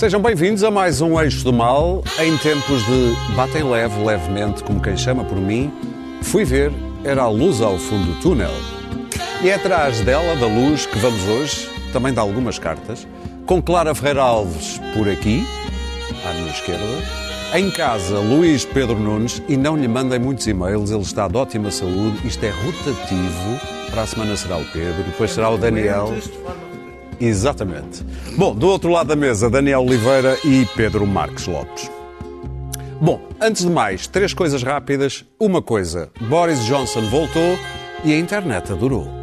Sejam bem-vindos a mais um Eixo do Mal. Em tempos de batem leve, levemente, como quem chama por mim, fui ver, era a luz ao fundo do túnel. E é atrás dela, da luz, que vamos hoje, também de algumas cartas, com Clara Ferreira Alves por aqui, à minha esquerda. Em casa, Luís Pedro Nunes, e não lhe mandem muitos e-mails, ele está de ótima saúde, isto é rotativo. Para a semana será o Pedro, depois será o Daniel. Exatamente. Bom, do outro lado da mesa, Daniel Oliveira e Pedro Marques Lopes. Bom, antes de mais, três coisas rápidas. Uma coisa, Boris Johnson voltou e a internet adorou.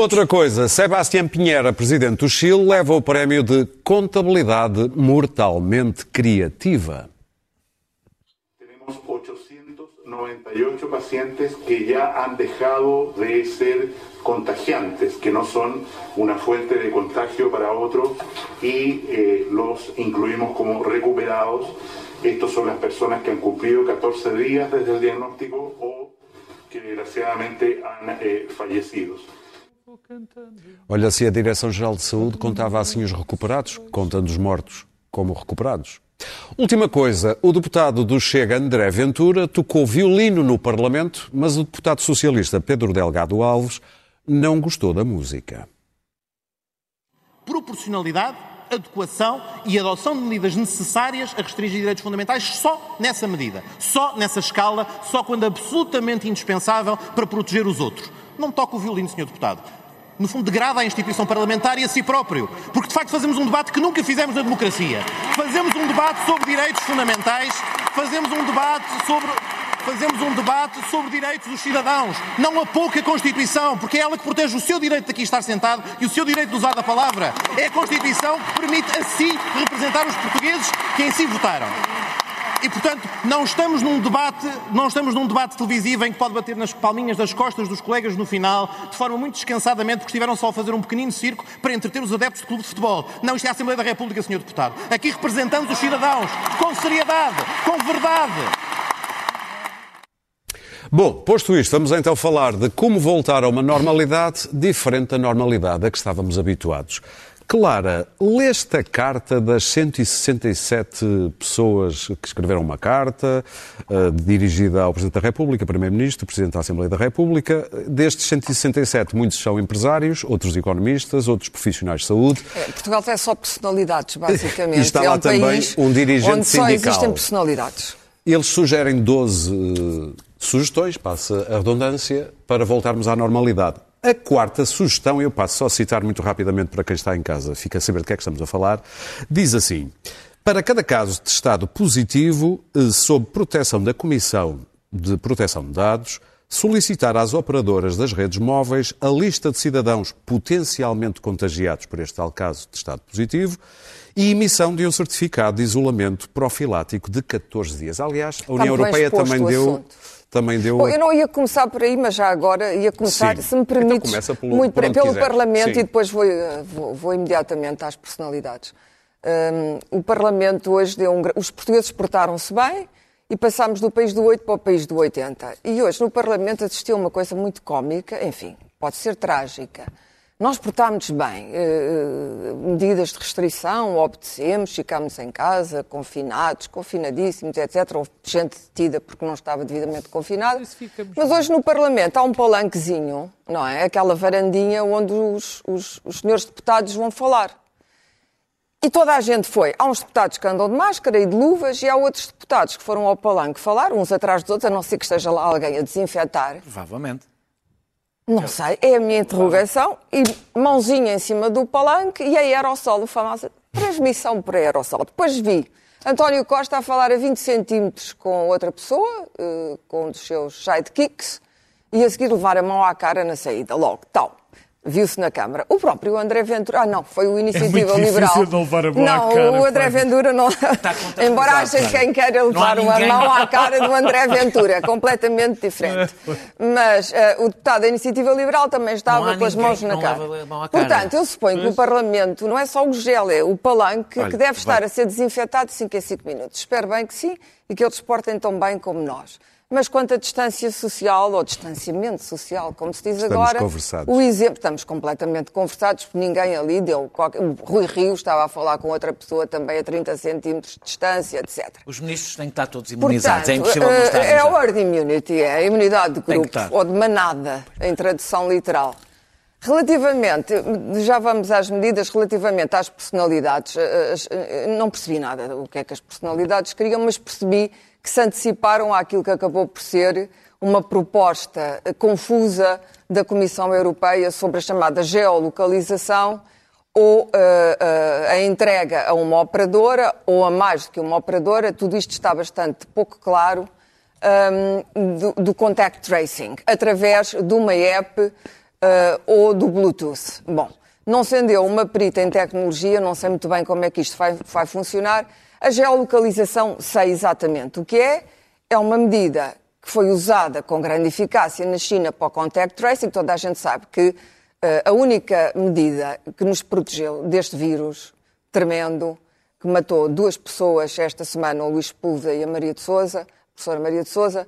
Outra coisa, Sebastián Pinheira, presidente do Chile, leva o prémio de contabilidade mortalmente criativa. Tenemos 898 pacientes que ya han dejado de ser contagiantes, que no son una fuente de contagio para otros y eh, los incluimos como recuperados. Estos son las personas que han cumplido 14 días desde el diagnóstico o que desgraciadamente han eh, fallecido. Olha, se a Direção-Geral de Saúde contava assim os recuperados, contando os mortos como recuperados. Última coisa, o deputado do Chega, André Ventura, tocou violino no Parlamento, mas o deputado socialista Pedro Delgado Alves não gostou da música. Proporcionalidade, adequação e adoção de medidas necessárias a restringir direitos fundamentais só nessa medida, só nessa escala, só quando absolutamente indispensável para proteger os outros. Não toca o violino, Sr. Deputado no fundo, degrada a instituição parlamentar e a si próprio. Porque, de facto, fazemos um debate que nunca fizemos na democracia. Fazemos um debate sobre direitos fundamentais, fazemos um debate sobre. Fazemos um debate sobre direitos dos cidadãos, não a pouca Constituição, porque é ela que protege o seu direito de aqui estar sentado e o seu direito de usar a palavra. É a Constituição que permite a si representar os portugueses que em si votaram. E, portanto, não estamos num debate, não estamos num debate televisivo em que pode bater nas palminhas das costas dos colegas no final, de forma muito descansadamente, porque estiveram só a fazer um pequenino circo para entreter os adeptos do clube de futebol. Não, isto é a Assembleia da República, Sr. Deputado. Aqui representamos os cidadãos, com seriedade, com verdade. Bom, posto isto, vamos então falar de como voltar a uma normalidade diferente da normalidade a que estávamos habituados. Clara, leste a carta das 167 pessoas que escreveram uma carta uh, dirigida ao Presidente da República, Primeiro-Ministro, Presidente da Assembleia da República. Destes 167, muitos são empresários, outros economistas, outros profissionais de saúde. É, Portugal tem só personalidades, basicamente. E está é lá um também país um dirigente onde só sindical. existem personalidades. Eles sugerem 12 uh, sugestões, passa a redundância, para voltarmos à normalidade. A quarta sugestão, eu passo só a citar muito rapidamente para quem está em casa, fica a saber de que é que estamos a falar, diz assim: Para cada caso de estado positivo, eh, sob proteção da Comissão de Proteção de Dados, solicitar às operadoras das redes móveis a lista de cidadãos potencialmente contagiados por este tal caso de estado positivo e emissão de um certificado de isolamento profilático de 14 dias. Aliás, a União Europeia também deu, assunto. Também deu Bom, eu não ia começar por aí, mas já agora ia começar, Sim. se me Então permites, começa pelo- muito pelo. Parlamento Sim. e depois vou, vou, vou imediatamente às personalidades. Hum, o Parlamento hoje deu um. Os portugueses portaram-se bem e passámos do país do 8 para o país do 80. E hoje no Parlamento assistiu uma coisa muito cómica, enfim, pode ser trágica. Nós portámos bem, eh, medidas de restrição, obedecemos, ficámos em casa, confinados, confinadíssimos, etc. Houve gente detida porque não estava devidamente confinada. Mas hoje no Parlamento há um palanquezinho, não é? Aquela varandinha onde os, os- os senhores deputados vão falar. E toda a gente foi. Há uns deputados que andam de máscara e de luvas e há outros deputados que foram ao palanque falar, uns atrás dos outros, a não ser que esteja lá alguém a desinfetar. Provavelmente. Não sei, é a minha interrogação. E mãozinha em cima do palanque e a aerossol, a famosa transmissão por aerossol. Depois vi António Costa a falar a 20 centímetros com outra pessoa, eh, com um dos seus sidekicks, e a seguir levar a mão à cara na saída, logo, tal. Viu-se na Câmara. O próprio André Ventura. Ah, não, foi o Iniciativa É muito Liberal. difícil não levar a mão à Não, cara, o André. Ventura não. Embora haja Fábio. quem há levar uma mão à cara do André Ventura. É completamente diferente. Mas eh, o deputado da Iniciativa Liberal também estava com as mãos na cara. mão à cara. Portanto, eu suponho que o Parlamento não é só o gel, é o palanque Olha, que deve estar vai. a ser desinfetado de 5 em 5 minutos. Espero bem que sim e que eles portem tão bem como nós. Mas quanto à distância social, ou distanciamento social, como se diz Estamos agora, conversados. o exemplo, estamos completamente conversados, porque ninguém ali deu. Qualquer... O Rui Rio estava a falar com outra pessoa também a 30 centímetros de distância, etc. Os ministros têm que estar todos imunizados. Portanto, é impossível não eh, estarem é a herd immunity, é a imunidade de grupo, estar. ou de manada, em tradução literal. Relativamente, já vamos às medidas, relativamente às personalidades, eh, eh, não percebi nada do que é que as personalidades queriam, mas percebi que se anteciparam àquilo que acabou por ser uma proposta confusa da Comissão Europeia sobre a chamada geolocalização ou eh, eh, a entrega a uma operadora ou a mais do que uma operadora, tudo isto está bastante pouco claro, hum, do, do contact tracing, através de uma app eh, ou do Bluetooth. Bom, não sendo eu uma perita em tecnologia, não sei muito bem como é que isto vai, vai funcionar. A geolocalização sei exatamente o que é. É uma medida que foi usada com grande eficácia na China para o contact tracing. Toda a gente sabe que eh, a única medida que nos protegeu deste vírus tremendo, que matou duas pessoas esta semana, o Luís Puda e a Maria de Souza, a professora Maria de Souza,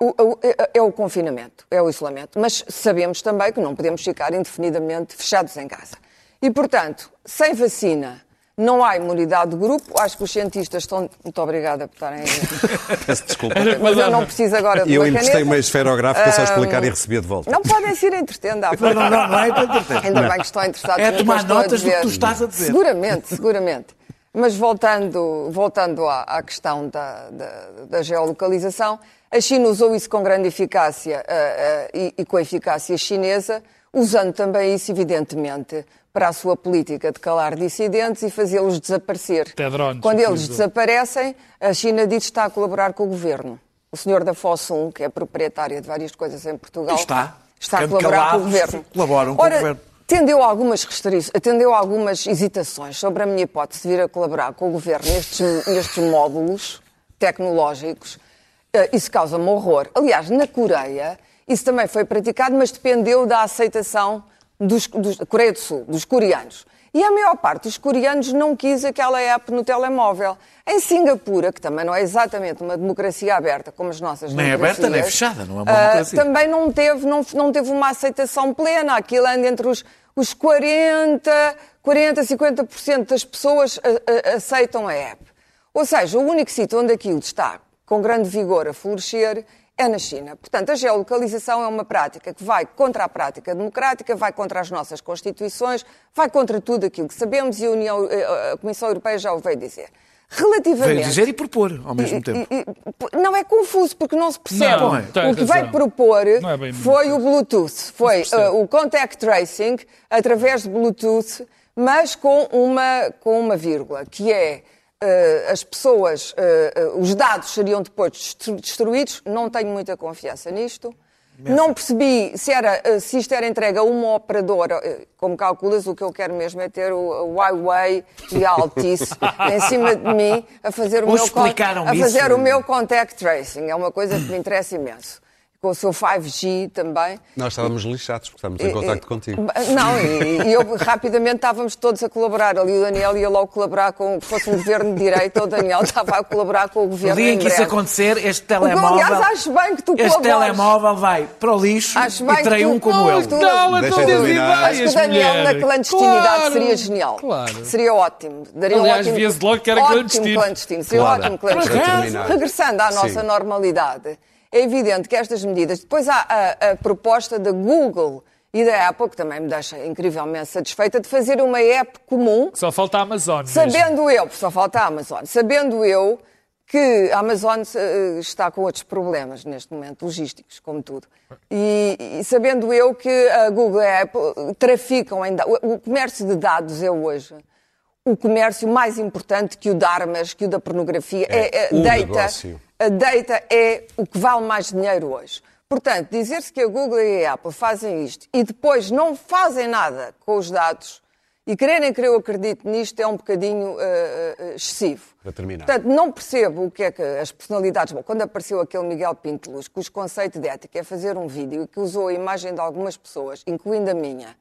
o- o- é- é o confinamento, é o isolamento. Mas sabemos também que não podemos ficar indefinidamente fechados em casa. E, portanto, sem vacina não há imunidade de grupo. Acho que os cientistas estão. Muito obrigada por estarem. Peço desculpa. Mas eu não preciso agora de E eu uma emprestei caneta. uma esferográfica só explicar e recebia de volta. Não podem ser entretendo. há Não, não, não, não é entreter. Ainda bem que estão interessados É tomar notas do que tu estás a dizer. Seguramente, seguramente. Mas voltando, voltando à, à questão da, da, da geolocalização, a China usou isso com grande eficácia ah, ah, e, e com a eficácia chinesa, usando também isso, evidentemente, para a sua política de calar dissidentes e fazê-los desaparecer. Até drones, Quando eles desaparecem, a China diz que está a colaborar com o governo. O senhor da Fossum, que é proprietária de várias coisas em Portugal, Está. está a colaborar com o calados, governo. colaboram com o Ora, governo. Tendeu algumas restrições, atendeu algumas hesitações sobre a minha hipótese de vir a colaborar com o governo nestes, nestes módulos tecnológicos. Eh, Isso causa-me horror. Aliás, na Coreia, isso também foi praticado, mas dependeu da aceitação dos, dos, da Coreia do Sul, dos coreanos. E a maior parte dos coreanos não quis aquela app no telemóvel. Em Singapura, que também não é exatamente uma democracia aberta como as nossas Nem aberta, nem fechada, não é uma ah, democracia. também não teve, não, não teve uma aceitação plena. Aquilo anda entre os, os 40, 40, 50% das pessoas a- a- aceitam a app. Ou seja, o único sítio onde aquilo está com grande vigor a florescer é na China. Portanto, a geolocalização é uma prática que vai contra a prática democrática, vai contra as nossas constituições, vai contra tudo aquilo que sabemos e a, União, eh, a Comissão Europeia já o veio dizer. Relativamente. Veio dizer e propor ao mesmo E- tempo. e- e- não é confuso, porque não se percebe. Não, tem o que vai razão. propor Não é bem foi o Bluetooth, foi uh, o contact tracing através de Bluetooth, mas com uma, com uma vírgula, que é as pessoas, uh, uh, os dados seriam depois destru- destruídos. Não tenho muita confiança nisto. Não percebi se, era, se isto era entregue a uma operadora. Como calculas, o que eu quero mesmo é ter o Huawei e a Altice em cima de mim a fazer o meu a fazer isso. o meu contact tracing. É uma coisa que me interessa imenso. Com o seu 5G também. Nós estávamos lixados porque estamos em contacto contigo. Não, e, e eu rapidamente estávamos todos a colaborar. Ali o Daniel ia logo colaborar com, fosse um governo de direita, o Daniel estava a colaborar com o No governo. dia em em que isso acontecer, este O telemóvel. aliás, acho bem que tu Este colabores. telemóvel vai para o lixo Acho bem e terei que tu- um como ele. tu- Não, Deixa eu diz terminar. Acho que o Daniel mulher. na clandestinidade Claro, seria genial. Claro. Seria ótimo. Daria um Aliás, ótimo, via-se logo que era ótimo clandestino. clandestino. Seria Claro. ótimo clandestino. Regressando à nossa Sim. normalidade, é evidente que estas medidas. Depois há a, a proposta da Google e da Apple, que também me deixa incrivelmente satisfeita, de fazer uma app comum Só falta a Amazon. mesmo. Sabendo eu, só falta a Amazon, sabendo eu que a Amazon eh, está com outros problemas neste momento, logísticos, como tudo. E, e sabendo eu que a Google e a Apple traficam em o, comércio de dados é hoje o comércio mais importante que o de armas, que o da pornografia. É É, o data, negócio. A data é o que vale mais dinheiro hoje. Portanto, dizer-se que a Google e a Apple fazem isto e depois não fazem nada com os dados e quererem que eu acredite nisto é um bocadinho uh, excessivo. Para terminar. Portanto, não percebo o que é que as personalidades. Bom, quando apareceu aquele Miguel Pinto Luz, cujo conceito de ética é fazer um vídeo e que usou a imagem de algumas pessoas, incluindo a minha,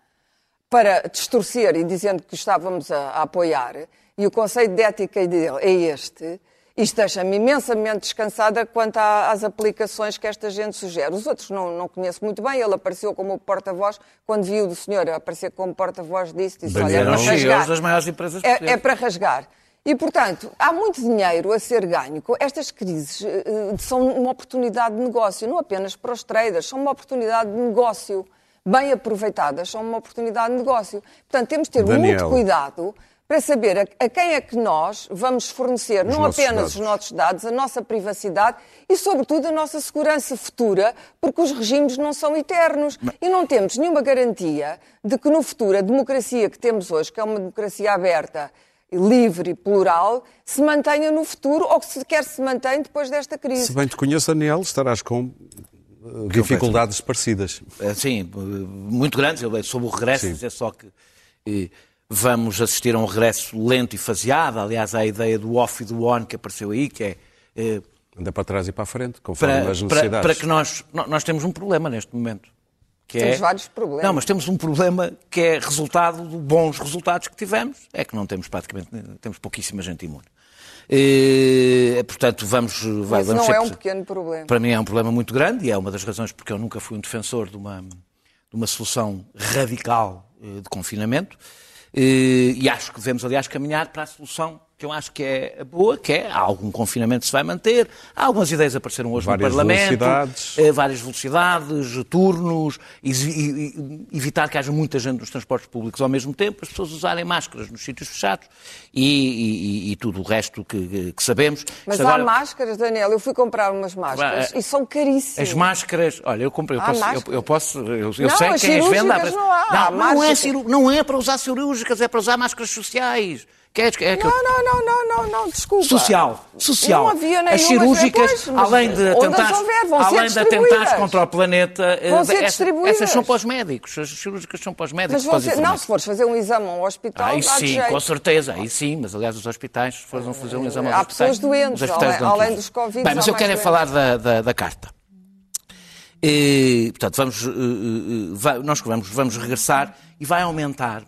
para distorcer e dizendo que estávamos a, a apoiar, e o conceito de ética dele é este, isto deixa-me imensamente descansada quanto às aplicações que esta gente sugere. Os outros não, não conheço muito bem. Ele apareceu como porta-voz. Quando viu do senhor aparecer como porta-voz, disse, disse olha, é para rasgar. das maiores empresas é, é para rasgar. E, portanto, há muito dinheiro a ser ganho. Estas crises uh, são uma oportunidade de negócio, não apenas para os traders, são uma oportunidade de negócio. Bem aproveitadas, são uma oportunidade de negócio. Portanto, temos de ter Daniel. muito cuidado para saber a, a, quem é que nós vamos fornecer Os não apenas dados. os nossos dados, a nossa privacidade e, sobretudo, a nossa segurança futura, porque os regimes não são eternos e não temos nenhuma garantia de que no futuro a democracia que temos hoje, que é uma democracia aberta, livre e plural, se mantenha no futuro ou que sequer se mantém depois desta crise. Se bem te conheço, Daniel, estarás com eh, dificuldades parecidas. Eh, Sim, eh, muito grandes. Sobre o regresso, Sim. dizer só que vamos assistir a um regresso lento e faseado. Aliás, há a ideia do off e do on que apareceu aí, que é eh, Anda para trás e para a frente, conforme para, as para, necessidades. para que nós, nó- nós temos um problema neste momento. Que Temos é... vários problemas. Não, mas temos um problema que é resultado de bons resultados que tivemos. É que não temos praticamente, temos pouquíssima gente imune. Eh, portanto, vamos, vai, Mas vamos não é um pequeno problema. para mim é um problema muito grande e é uma das razões porque eu nunca fui um defensor de uma, de uma solução radical eh, de confinamento. Eh, E acho que devemos, aliás, caminhar para a solução que eu acho que é boa, que é há algum confinamento que se vai manter, há algumas ideias apareceram hoje Várias no Parlamento, velocidades. eh, várias velocidades, turnos, e- e- evitar que haja muita gente nos transportes públicos ao mesmo tempo, as pessoas usarem máscaras nos sítios fechados e, e- e tudo o resto que, que sabemos. Mas Isto há agora- máscaras, Daniel. Eu fui comprar umas máscaras Ah, e são caríssimas. As máscaras, olha, eu comprei, eu Há posso, eu, eu posso, eu, eu Não, sei as quem as vende. não há. Há Não, não, é não é para usar cirúrgicas, é para usar máscaras sociais. Que é, que é que eu- Não, não, não, não, não, não, desculpa. Social, social. Não havia As nenhuma, cirúrgicas, pois, mas além de atentares, houver, ser além de atentares contra o planeta, eh, Vão ser distribuídas. essas são para os médicos. As cirúrgicas são para os médicos. Mas você, não, se fores fazer um exame a um hospital, Aí sim, jeito. com certeza, aí sim, mas aliás os hospitais, se foram fazer um exame aos Há pessoas doentes, os hospitais além- além dos Covid, Bem, mas eu quero é falar da, da, da carta. E, portanto, vamos, eh, eh, vai- nós vamos, vamos regressar e vai aumentar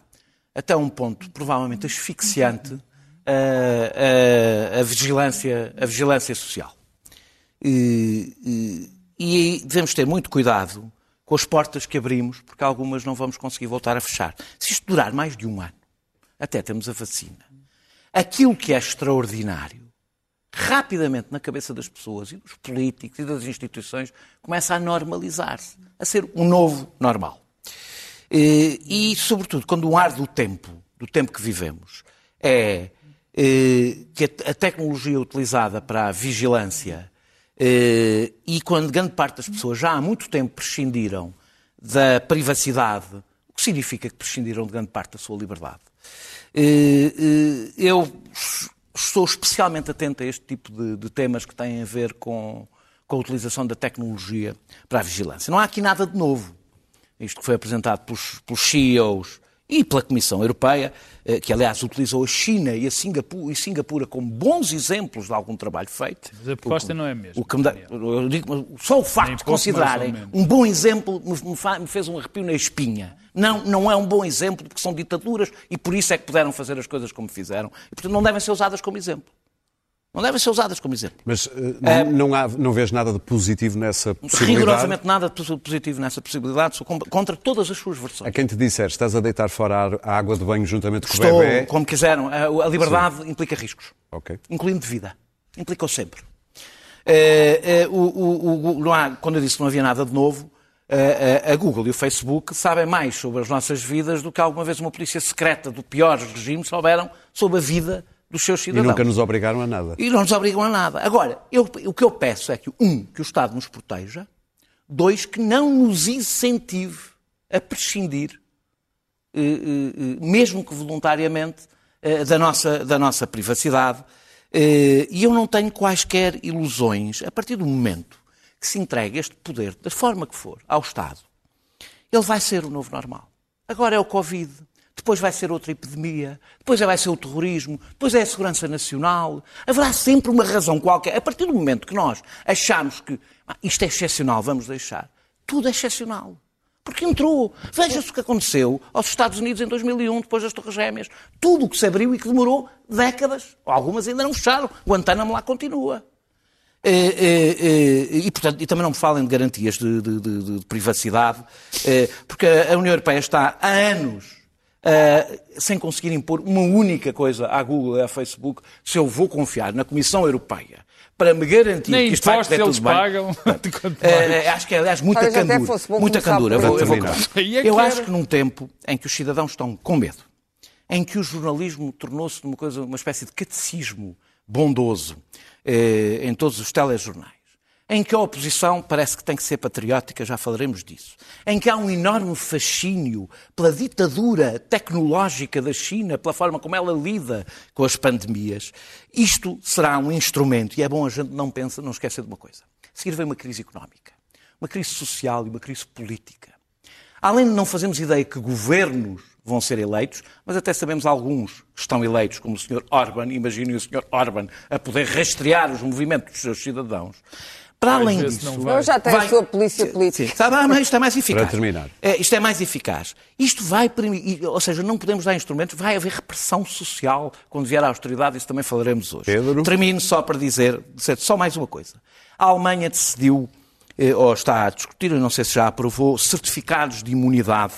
até um ponto provavelmente asfixiante a, a- a vigilância, a vigilância social. E, e- e devemos ter muito cuidado com as portas que abrimos, porque algumas não vamos conseguir voltar a fechar. Se isto durar mais de um ano, até temos a vacina, aquilo que é extraordinário, rapidamente na cabeça das pessoas e dos políticos e das instituições, começa a normalizar-se, a ser um novo normal. Eh, E, sobretudo, quando um ar do tempo, do tempo que vivemos, é eh, que a tecnologia utilizada para a vigilância eh, e quando grande parte das pessoas já há muito tempo prescindiram da privacidade, o que significa que prescindiram de grande parte da sua liberdade. Eu estou especialmente atento a este tipo de, de temas que têm a ver com, com a utilização da tecnologia para a vigilância. Não há aqui nada de novo. Isto que foi apresentado pelos, pelos CEOs e pela Comissão Europeia, eh, que aliás utilizou a China e a Singapura, e Singapura como bons exemplos de algum trabalho feito. Mas a proposta não é a mesma, O que me dá- digo, só o facto Nem de considerarem um bom exemplo me, me fez um arrepio na espinha. Não, não é um bom exemplo porque são ditaduras e por isso é que puderam fazer as coisas como fizeram. E portanto não devem ser usadas como exemplo. Não devem ser usadas como exemplo. Mas eh, não, há, não vês nada de positivo nessa possibilidade? Rigorosamente nada de positivo nessa possibilidade, sou contra todas as suas versões. A quem te disser, estás a deitar fora a água de banho juntamente com Estou, o bebê... como quiseram, a, liberdade implica riscos, Ok. incluindo de vida. Implicou sempre. Eh, eh, o- o- o- há- quando eu disse que não havia nada de novo, a Google e o Facebook sabem mais sobre as nossas vidas do que alguma vez uma polícia secreta do pior regime souberam sobre a vida dos seus E cidadãos. nunca nos obrigaram a nada. E não nos obrigam a nada. Agora, eu- o que eu peço é que, um, que o Estado nos proteja, dois, que não nos incentive a prescindir, eh, eh, eh, mesmo que voluntariamente, eh, da nossa, da nossa privacidade. E eu não tenho quaisquer ilusões, a partir do momento que se entregue este poder, da forma que for, ao Estado, ele vai ser o novo normal. Agora é o Covid, depois vai ser outra epidemia, depois vai ser o terrorismo, depois é a segurança nacional. Haverá sempre uma razão qualquer. A partir do momento que nós achamos que ah, isto é excepcional, vamos deixar, tudo é excepcional. Porque entrou. Veja-se o que aconteceu aos Estados Unidos em 2001, depois das Torres Gêmeas. Tudo o que se abriu e que demorou décadas. Algumas ainda não fecharam. Guantánamo lá continua. E, e, e, portanto, e também não me falem de garantias de, de, de, de privacidade, porque a União Europeia está há anos Uh, sem conseguir impor uma única coisa à Google e à Facebook, se eu vou confiar na Comissão Europeia para me garantir Nem que isto vai correr tudo bem. pagam. Uh, acho que é, aliás, muita candura. Muita candura. Eu, vou, eu, vou, eu acho que num tempo em que os cidadãos estão com medo, em que o jornalismo tornou-se uma coisa, uma espécie de catecismo bondoso eh, em todos os telejornais, em que a oposição parece que tem que ser patriótica, já falaremos disso, em que há um enorme fascínio pela ditadura tecnológica da China, pela forma como ela lida com as pandemias, isto será um instrumento, e é bom a gente não pensa, não esquecer de uma coisa. A seguir vem uma crise económica, uma crise social e uma crise política. Além de não fazermos ideia que governos vão ser eleitos, mas até sabemos alguns que estão eleitos, como o Sr. Orban, imaginem o Sr. Orban a poder rastrear os movimentos dos seus cidadãos. Para além disso, não já tem vai... a sua polícia política. Sim, está mas isto é mais eficaz. Para terminar. É, isto é mais eficaz. Isto vai permitir, ou seja, não podemos dar instrumentos, vai haver repressão social quando vier a austeridade, isso também falaremos hoje. Pedro. Termino só para dizer, dizer só mais uma coisa. A Alemanha decidiu, eh, ou está a discutir, eu não sei se já aprovou, certificados de imunidade.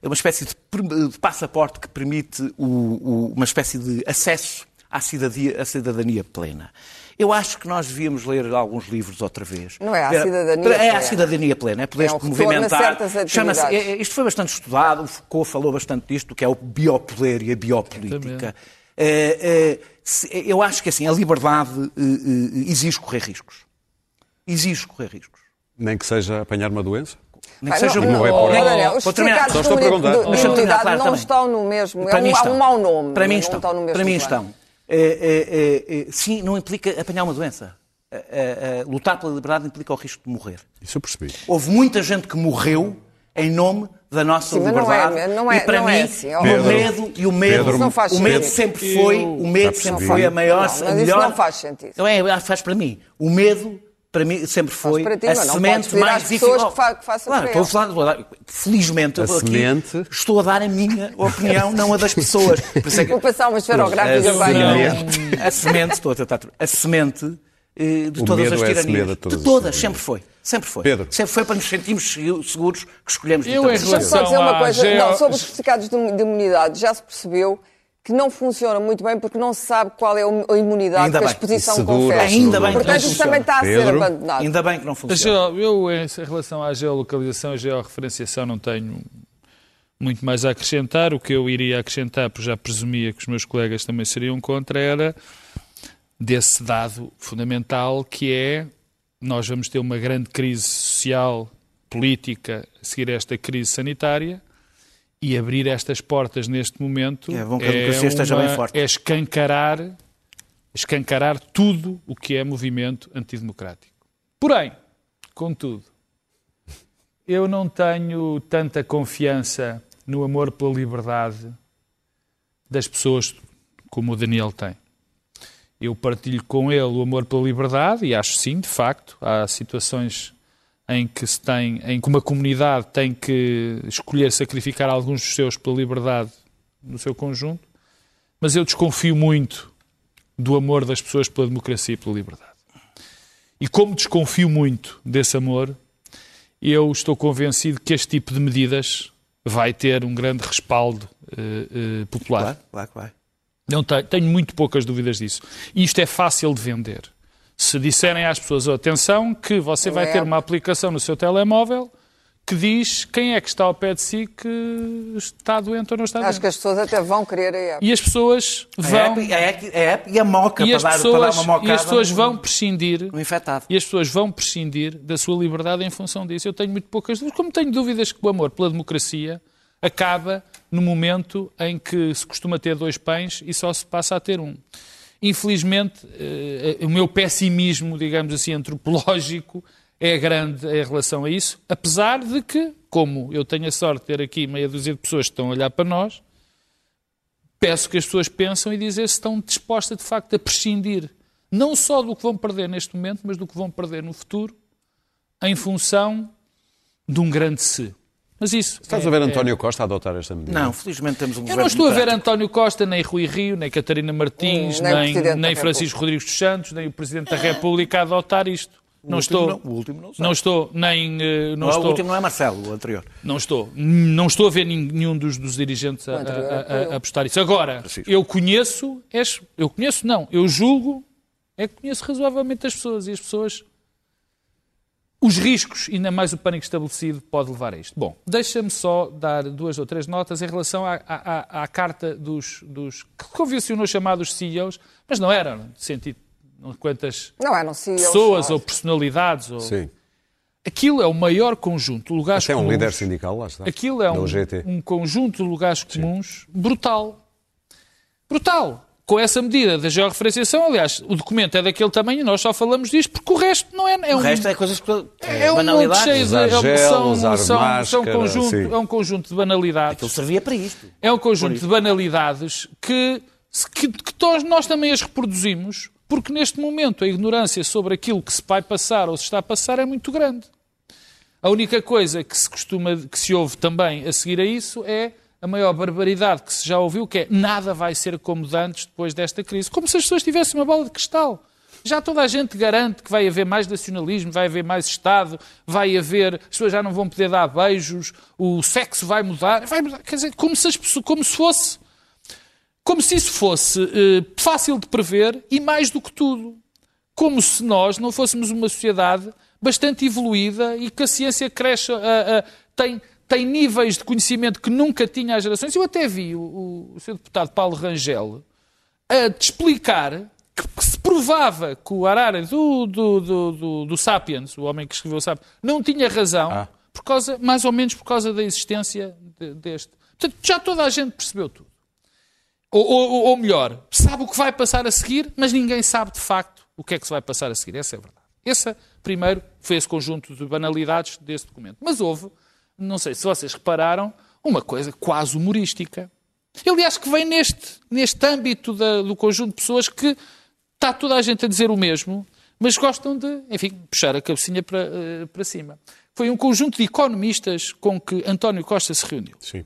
É uma espécie de, de passaporte que permite o, o, uma espécie de acesso à cidadania, à cidadania plena. Eu acho que nós devíamos ler alguns livros outra vez. Não é a cidadania plena. É a cidadania plena, é poder é um movimentar. Chama-se, é, isto foi bastante estudado, o Foucault falou bastante disto, que é o biopoder e a biopolítica. É, é, eu acho que assim, a liberdade eh, exige correr riscos. Exige correr riscos. Nem que seja apanhar uma doença? Nem que seja não, não, é por aí. Daniel, os certificados de imunidade não estão no mesmo. Para é mim um, estão. um mau nome. Para mim Para estão. É, é, é, sim, não implica apanhar uma doença. É, é, lutar pela liberdade implica o risco de morrer. Isso eu percebi. Houve muita gente que morreu em nome da nossa Sim, mas não liberdade. é- não é- e para não mim, é assim, o Pedro, medo e o medo, Pedro, o medo sempre foi, o medo sempre foi a maior, Não, a mas isso melhor. não faz sentido. Não é, faz para mim. O medo para mim sempre foi para ti, a semente mais difícil. que façam claro, para estou a falar, felizmente A aqui semente. estou a dar a minha opinião, não a das pessoas. Por isso é que- Vou passar uma esferográfica a bem. semente, a semente, estou a tentar. A semente eh, de O todas medo as é a tiranias. semente de todas de as todas, sempre foi. Sempre foi. Pedro. Sempre foi para nos sentirmos seguros que escolhemos Eu, em Deixa-me só relação dizer uma coisa. geo- Não, sobre os certificados de imunidade, já se percebeu que não funciona muito bem porque não se sabe qual é a imunidade Ainda que a exposição dura, confere. Ainda bem que Portanto, não isso também está a ser Pedro. abandonado. Ainda bem que não funciona. geo- Eu, em relação à geolocalização e georreferenciação, não tenho muito mais a acrescentar. O que eu iria acrescentar, porque já presumia que os meus colegas também seriam contra, era desse dado fundamental que é nós vamos ter uma grande crise social, política, a seguir a esta crise sanitária e abrir estas portas neste momento É bom que a democracia esteja bem forte. é escancarar, escancarar tudo o que é movimento antidemocrático. Porém, contudo, eu não tenho tanta confiança no amor pela liberdade das pessoas como o Daniel tem. Eu partilho com ele o amor pela liberdade e acho sim, de facto, há situações em que se tem, em que uma comunidade tem que escolher sacrificar alguns dos seus pela liberdade no seu conjunto, mas eu desconfio muito do amor das pessoas pela democracia e pela liberdade. E como desconfio muito desse amor, eu estou convencido que este tipo de medidas vai ter um grande respaldo eh, eh, popular. Claro, claro, claro. Não tenho, tenho muito poucas dúvidas disso. E isto é fácil de vender. Se disserem às pessoas, "Oh, atenção, que você vai ter uma aplicação no seu telemóvel que diz quem é que está ao pé de si que está doente ou não está Acho doente. que as pessoas até vão querer a app. E as pessoas A vão... app, a app- a app e a moca E para as, dar, para dar pessoas, uma e as pessoas no- vão prescindir no infectado. e as pessoas vão prescindir da sua liberdade em função disso. Eu tenho muito poucas dúvidas, como tenho dúvidas que o amor pela democracia acaba no momento em que se costuma ter dois pães e só se passa a ter um. Infelizmente, eh, o meu pessimismo, digamos assim, antropológico, é grande em relação a isso, apesar de que, como eu tenho a sorte de ter aqui meia dúzia de pessoas que estão a olhar para nós, peço que as pessoas pensam e dizem se estão dispostas de facto a prescindir não só do que vão perder neste momento, mas do que vão perder no futuro, em função de um grande se. Mas isso. Estás é- a ver é- António Costa a adotar esta medida? Não, felizmente temos um Eu governo não estou a ver. António Costa, nem Rui Rio, nem Catarina Martins, Hum, nem o nem, nem Francisco Rodrigues dos Santos, nem o Presidente da República a adotar isto. Não último estou, não, o último não sei. não estou, nem eh, não Não, o estou, último não é Marcelo, o anterior. não estou, não estou a ver nenhum dos, dos dirigentes a, O a- é a- eu. a apostar isso. Agora, Preciso. eu conheço, és- eu conheço não, eu julgo, é que conheço razoavelmente as pessoas e as pessoas, os riscos, ainda mais o pânico estabelecido, pode levar a isto. Bom, deixa-me só dar duas ou três notas em relação à, à- à- carta dos, dos que convencionou chamados CEOs, mas não eram, no sentido, não quantas Não não sei. pessoas ou personalidades. Ou... Sim. Aquilo é o maior conjunto de lugares Até um comuns. líder sindical, lá está. Aquilo é um, um conjunto de lugares comuns brutal. Brutal. Com essa medida da georreferenciação, aliás, o documento é daquele tamanho e nós só falamos disto porque o resto não é. é O um, resto é coisas que. é um monte banalidades. cheio de. É um- são, são, são máscara, um conjunto, sim. é um conjunto de banalidades. Aquilo servia para isto. É um conjunto de banalidades que, que, que nós, nós também as reproduzimos, porque neste momento a ignorância sobre aquilo que se vai passar ou se está a passar é muito grande. A única coisa que se costuma, que se ouve também a seguir a isso é a maior barbaridade que se já ouviu, que é nada vai ser como de antes depois desta crise. Como se as pessoas tivessem uma bola de cristal. Já toda a gente garante que vai haver mais nacionalismo, vai haver mais Estado, vai haver. As pessoas já não vão poder dar beijos, o sexo vai mudar. Vai mudar. Quer dizer, como se, as como se fosse. Como se isso fosse eh, fácil de prever e mais do que tudo. Como se nós não fôssemos uma sociedade bastante evoluída e que a ciência cresce, tem, tem níveis de conhecimento que nunca tinha há gerações. Eu até vi o, o, seu deputado Paulo Rangel a te explicar que, que se provava que o Harari do, do, do, do, do Sapiens, o homem que escreveu o Sapiens, não tinha razão, por causa, mais ou menos por causa da existência de- deste. Portanto, já toda a gente percebeu tudo. Ou, ou- ou melhor, sabe o que vai passar a seguir, mas ninguém sabe de facto o que é que se vai passar a seguir. Essa é a verdade. Esse, primeiro, foi esse conjunto de banalidades desse documento. Mas houve, não sei se vocês repararam, uma coisa quase humorística. Aliás, que vem neste, neste âmbito da- do conjunto de pessoas que está toda a gente a dizer o mesmo, mas gostam de, enfim, puxar a cabecinha para, eh, para cima. Foi um conjunto de economistas com que António Costa se reuniu. Sim.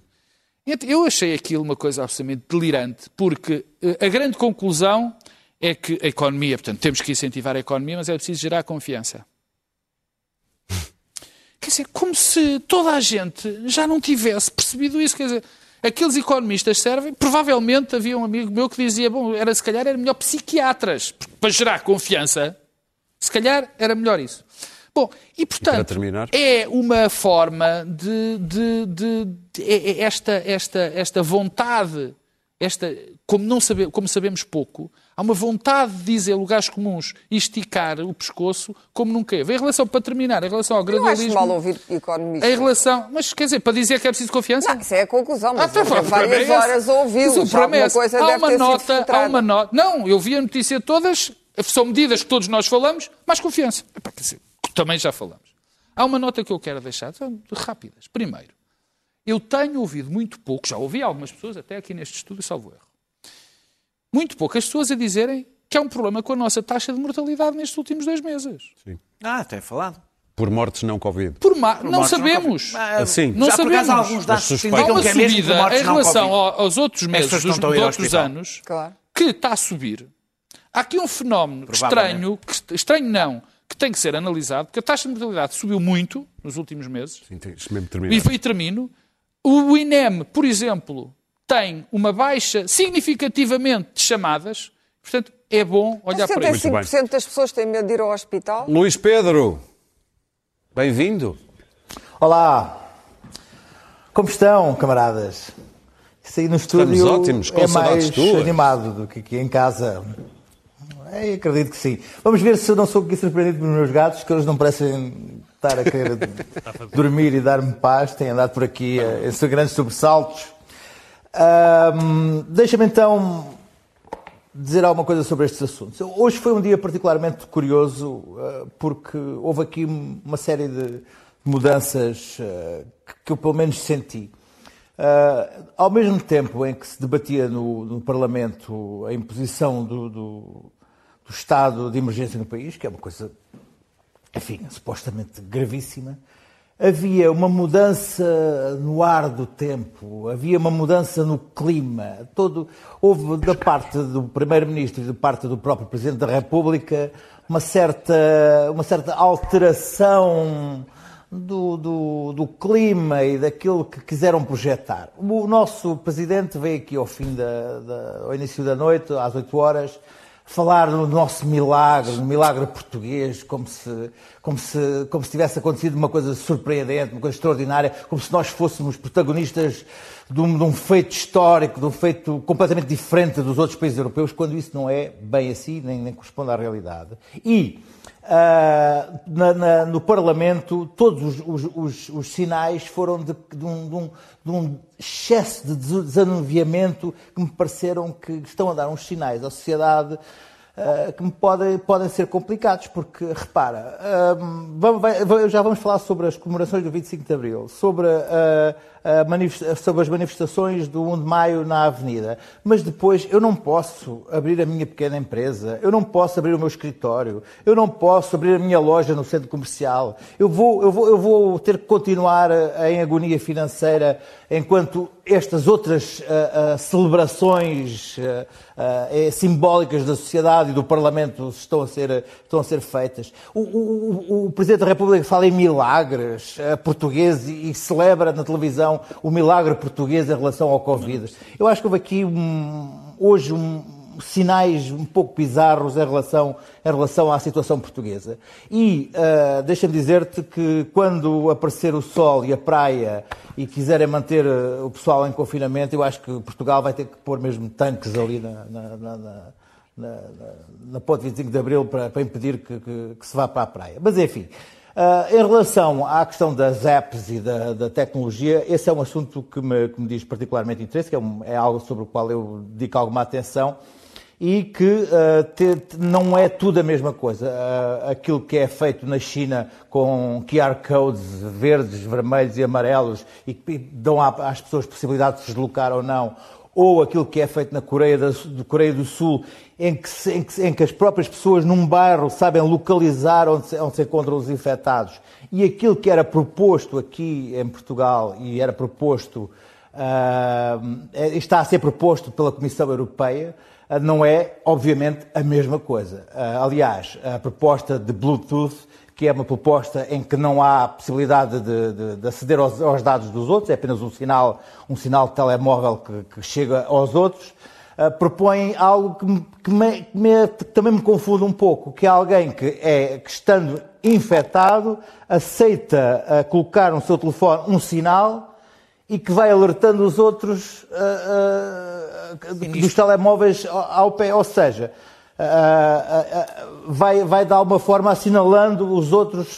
Eu achei aquilo uma coisa absolutamente delirante, porque eh, a grande conclusão é que a economia, portanto, temos que incentivar a economia, mas é preciso gerar confiança. Quer dizer, como se toda a gente já não tivesse percebido isso. Quer dizer, aqueles economistas servem. Provavelmente havia um amigo meu que dizia: bom, era, se calhar era melhor psiquiatras, porque para gerar confiança, se calhar era melhor isso. Bom, e portanto, terminar? é uma forma de, de- de- de- é- é esta, esta, esta vontade, esta, como, não sabe, como sabemos pouco, há uma vontade de dizer lugares comuns e esticar o pescoço como nunca houve. Em relação, para terminar, em relação ao Eu acho gradualismo, mal ouvir economistas. em relação, mas quer dizer, para dizer que é preciso confiança? Não, isso é a conclusão, mas o problema várias é horas a Mas ouvi-los. o problema é Alguma esse. coisa há uma nota, há uma nota. Não, eu vi a notícia todas, são medidas que todos nós falamos, mais confiança. Epá, quer dizer, também já falamos. Há uma nota que eu quero deixar, são rápidas. Primeiro, eu tenho ouvido muito pouco, já ouvi algumas pessoas, até aqui neste estúdio, salvo erro, muito poucas pessoas a dizerem que há um problema com a nossa taxa de mortalidade nestes últimos dois meses. Ah, até falado. Por Por mortes não Covid. Por ma... Não Mortes sabemos. Ah, Assim. Não Já por sabemos. alguns dados Mas que Há suspeitam indicam uma que é mesmo por subida em não relação aos outros meses dos, não de outros anos Claro. que está a subir. Há aqui um fenómeno estranho, que, estranho não, que tem que ser analisado, porque a taxa de mortalidade subiu muito nos últimos meses. Sim, tens mesmo de terminar. E, e termino. O INEM, por exemplo, tem uma baixa significativamente de chamadas. Portanto, é bom olhar para isso. 75% das pessoas têm medo de ir ao hospital. Luís Pedro, bem-vindo. Olá! Como estão, camaradas? Isso aí no estúdio ótimos, com é mais tuas. animado do que aqui em casa. É, acredito que sim. Vamos ver se eu não sou aqui surpreendido pelos meus gatos, que eles não parecem estar a querer dormir e dar-me paz. Têm andado por aqui eh, em grandes sobressaltos. Ahm, Deixa-me então dizer alguma coisa sobre estes assuntos. Hoje foi um dia particularmente curioso porque houve aqui uma série de mudanças que eu pelo menos senti. Uh, ao mesmo tempo em que se debatia no, no Parlamento a imposição do, do, do, estado de emergência no país, que é uma coisa, enfim, supostamente gravíssima, havia uma mudança no ar do tempo, havia uma mudança no clima. Todo, houve da parte do Primeiro-Ministro e da parte do próprio Presidente da República uma certa, uma certa alteração do, do, do, clima e daquilo que quiseram projetar. O nosso presidente veio aqui ao fim da, da, ao início da noite, às 8 horas, falar do nosso milagre, do milagre português, como se, como se, como se tivesse acontecido uma coisa surpreendente, uma coisa extraordinária, como se nós fôssemos protagonistas de um, de um, feito histórico, de um feito completamente diferente dos outros países europeus, quando isso não é bem assim, nem, nem corresponde à realidade. E Uh, na, na, no Parlamento, todos os, os, os, os sinais foram de, de, um, de, um, excesso de desanuviamento que me pareceram que estão a dar uns sinais à sociedade uh, que me podem, podem ser complicados, porque, repara, uh, vamos, vai, já vamos falar sobre as comemorações do 25 de Abril, sobre sobre as manifestações do 1 de maio na Avenida. Mas depois eu não posso abrir a minha pequena empresa, eu não posso abrir o meu escritório, eu não posso abrir a minha loja no centro comercial. Eu vou, eu vou, eu vou ter que continuar em agonia financeira enquanto estas outras uh, uh, celebrações uh, simbólicas da sociedade e do Parlamento estão a ser, estão a ser feitas. O, o, o Presidente da República fala em milagres portugueses e, e celebra na televisão o milagre português em relação ao Covid. Eu acho que houve aqui um, hoje um, sinais um pouco bizarros em relação, em relação à situação portuguesa. E uh, deixa-me dizer-te que quando aparecer o sol e a praia e quiserem manter uh, o pessoal em confinamento, eu acho que Portugal vai ter que pôr mesmo tanques ali na, na, na, na na, na ponte 25 de Abril para, para impedir que, que, que, se vá para a praia. Mas enfim, Uh, em relação à questão das apps e da, da, tecnologia, esse é um assunto que me, que me diz particularmente interesse, que é, um, é, algo sobre o qual eu dedico alguma atenção e que uh, te, não é tudo a mesma coisa. Uh, aquilo que é feito na China com QR codes verdes, vermelhos e amarelos e que dão às pessoas possibilidade de se deslocar ou não, ou aquilo que é feito na Coreia, da, Coreia do Sul, em que, em, que, em que, as próprias pessoas num bairro sabem localizar onde se, onde se encontram os infectados, e aquilo que era proposto aqui em Portugal e era proposto, uh, está a ser proposto pela Comissão Europeia, uh, não é, obviamente, a mesma coisa. Uh, aliás, a proposta de Bluetooth que é uma proposta em que não há possibilidade de, de, de aceder aos, aos, dados dos outros, é apenas um sinal, um sinal de telemóvel que, que chega aos outros, uh, propõe algo que, me, que, me, que me, também me confunde um pouco, que é alguém que, é, que estando infectado, aceita uh, colocar no seu telefone um sinal e que vai alertando os outros uh, dos telemóveis ao, pé. Ou seja, vai, vai de alguma forma assinalando os outros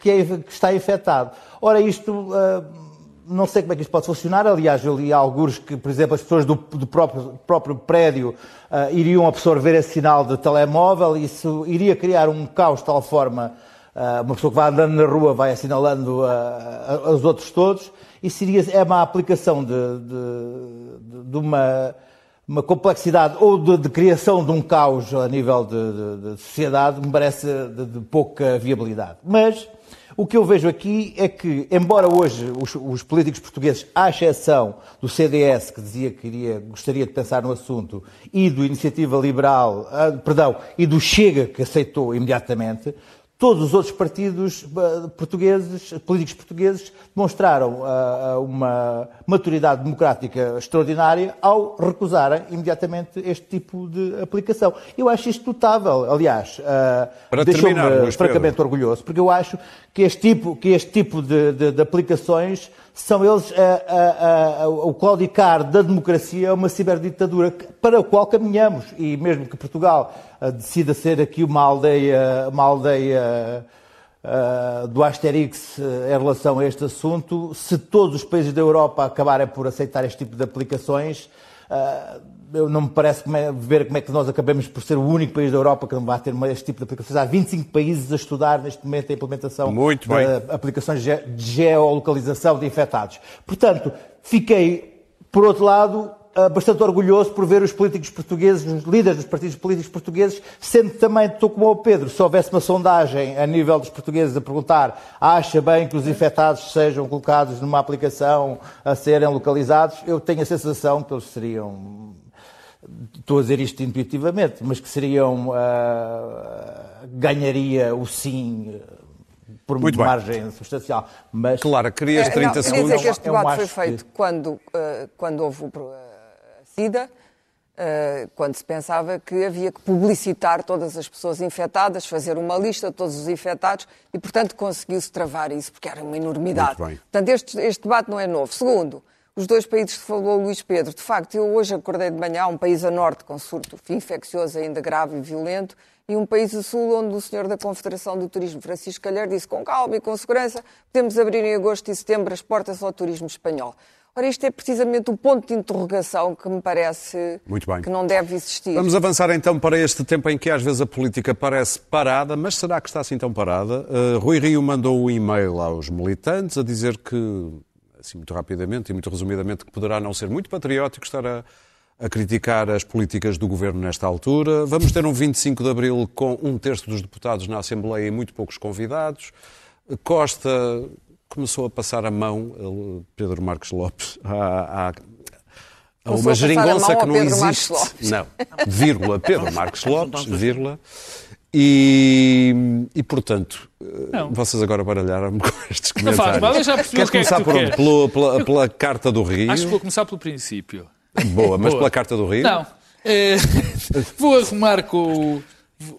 que, é, que, está infectado. Ora, isto não sei como é que isto pode funcionar. Aliás, eu li alguns que, por exemplo, as pessoas do, do próprio, próprio, prédio uh, iriam absorver esse sinal de telemóvel e isso iria criar um caos de tal forma. Uh, uma pessoa que vai andando na rua vai assinalando uh, os outros todos. Isso iria, é uma aplicação de, de, de uma uma complexidade ou de, de, criação de um caos a nível de, de, de sociedade me parece de, pouca viabilidade. Mas o que eu vejo aqui é que, embora hoje os, os, políticos portugueses, à exceção do CDS, que dizia que iria, gostaria de pensar no assunto, e do Iniciativa Liberal, ah, perdão, e do Chega, que aceitou imediatamente, Todos os outros partidos eh, portugueses, políticos portugueses, demonstraram uh, uma maturidade democrática extraordinária ao recusarem imediatamente este tipo de aplicação. Eu acho isto notável. Aliás, deixou-me francamente orgulhoso, porque eu acho que este tipo, que este tipo de, de, de aplicações são eles a, a, a, o claudicar da democracia a uma ciberditadura para a qual caminhamos. E mesmo que Portugal uh, decida ser aqui uma aldeia, uma aldeia uh, do Asterix uh, em relação a este assunto, se todos os países da Europa acabarem por aceitar este tipo de aplicações, eu não me parece como é- ver como é que nós acabamos por ser o único país da Europa que não vai ter este tipo de aplicações. Há 25 países a estudar neste momento a implementação Muito de bem. aplicações de ge- de geolocalização de infectados. Portanto, fiquei, por outro lado, ah, bastante orgulhoso por ver os políticos portugueses, os líderes dos partidos políticos portugueses, sendo também, estou como o Pedro, se houvesse uma sondagem a nível dos portugueses a perguntar acha bem que os infectados sejam colocados numa aplicação a serem localizados, eu tenho a sensação que eles seriam estou a dizer isto intuitivamente, mas que seriam. ah, ganharia o sim ah, por Muito bem. margem substancial. Mas Clara, querias É, 30 não, queria segundos? dizer que este Eu debate foi feito quando, eh, quando houve a SIDA, eh, quando se pensava que havia que publicitar todas as pessoas infectadas, fazer uma lista de todos os infectados e, portanto, conseguiu-se travar isso, porque era uma enormidade. Muito bem. Portanto, este, este debate não é novo. Segundo, os dois países que falou Luís Pedro, de facto, eu hoje acordei de manhã, um país a norte com surto infeccioso ainda grave e violento, e um país a sul onde o senhor da Confederação do Turismo, Francisco Calheiro, disse com calma e com segurança, podemos abrir em agosto e setembro as portas ao turismo espanhol. Ora, isto é precisamente o ponto de interrogação que me parece que não deve existir. Vamos avançar então para este tempo em que às vezes a política parece parada, mas será que está assim tão parada? Uh, Rui Rio mandou um e-mail aos militantes a dizer que, assim muito rapidamente e muito resumidamente, que poderá não ser muito patriótico estar a, a criticar as políticas do governo nesta altura. Vamos ter um 25 de abril com um terço dos deputados na Assembleia e muito poucos convidados. Costa começou a passar a mão, ele, Pedro Marques Lopes, a, a, a uma a a geringonça mão que não Pedro Marques existe. Lopes. Não, vírgula, Pedro Marques Lopes, vírgula. E, e portanto, Não. vocês agora baralharam-me com estes Não faz comentários. mal, eu já percebi Queres o que é que começar por onde? Pelo- pela, pela Carta do Rio? Acho que vou começar pelo princípio. Boa, mas Boa. pela Carta do Rio? Não. Eh, vou arrumar com.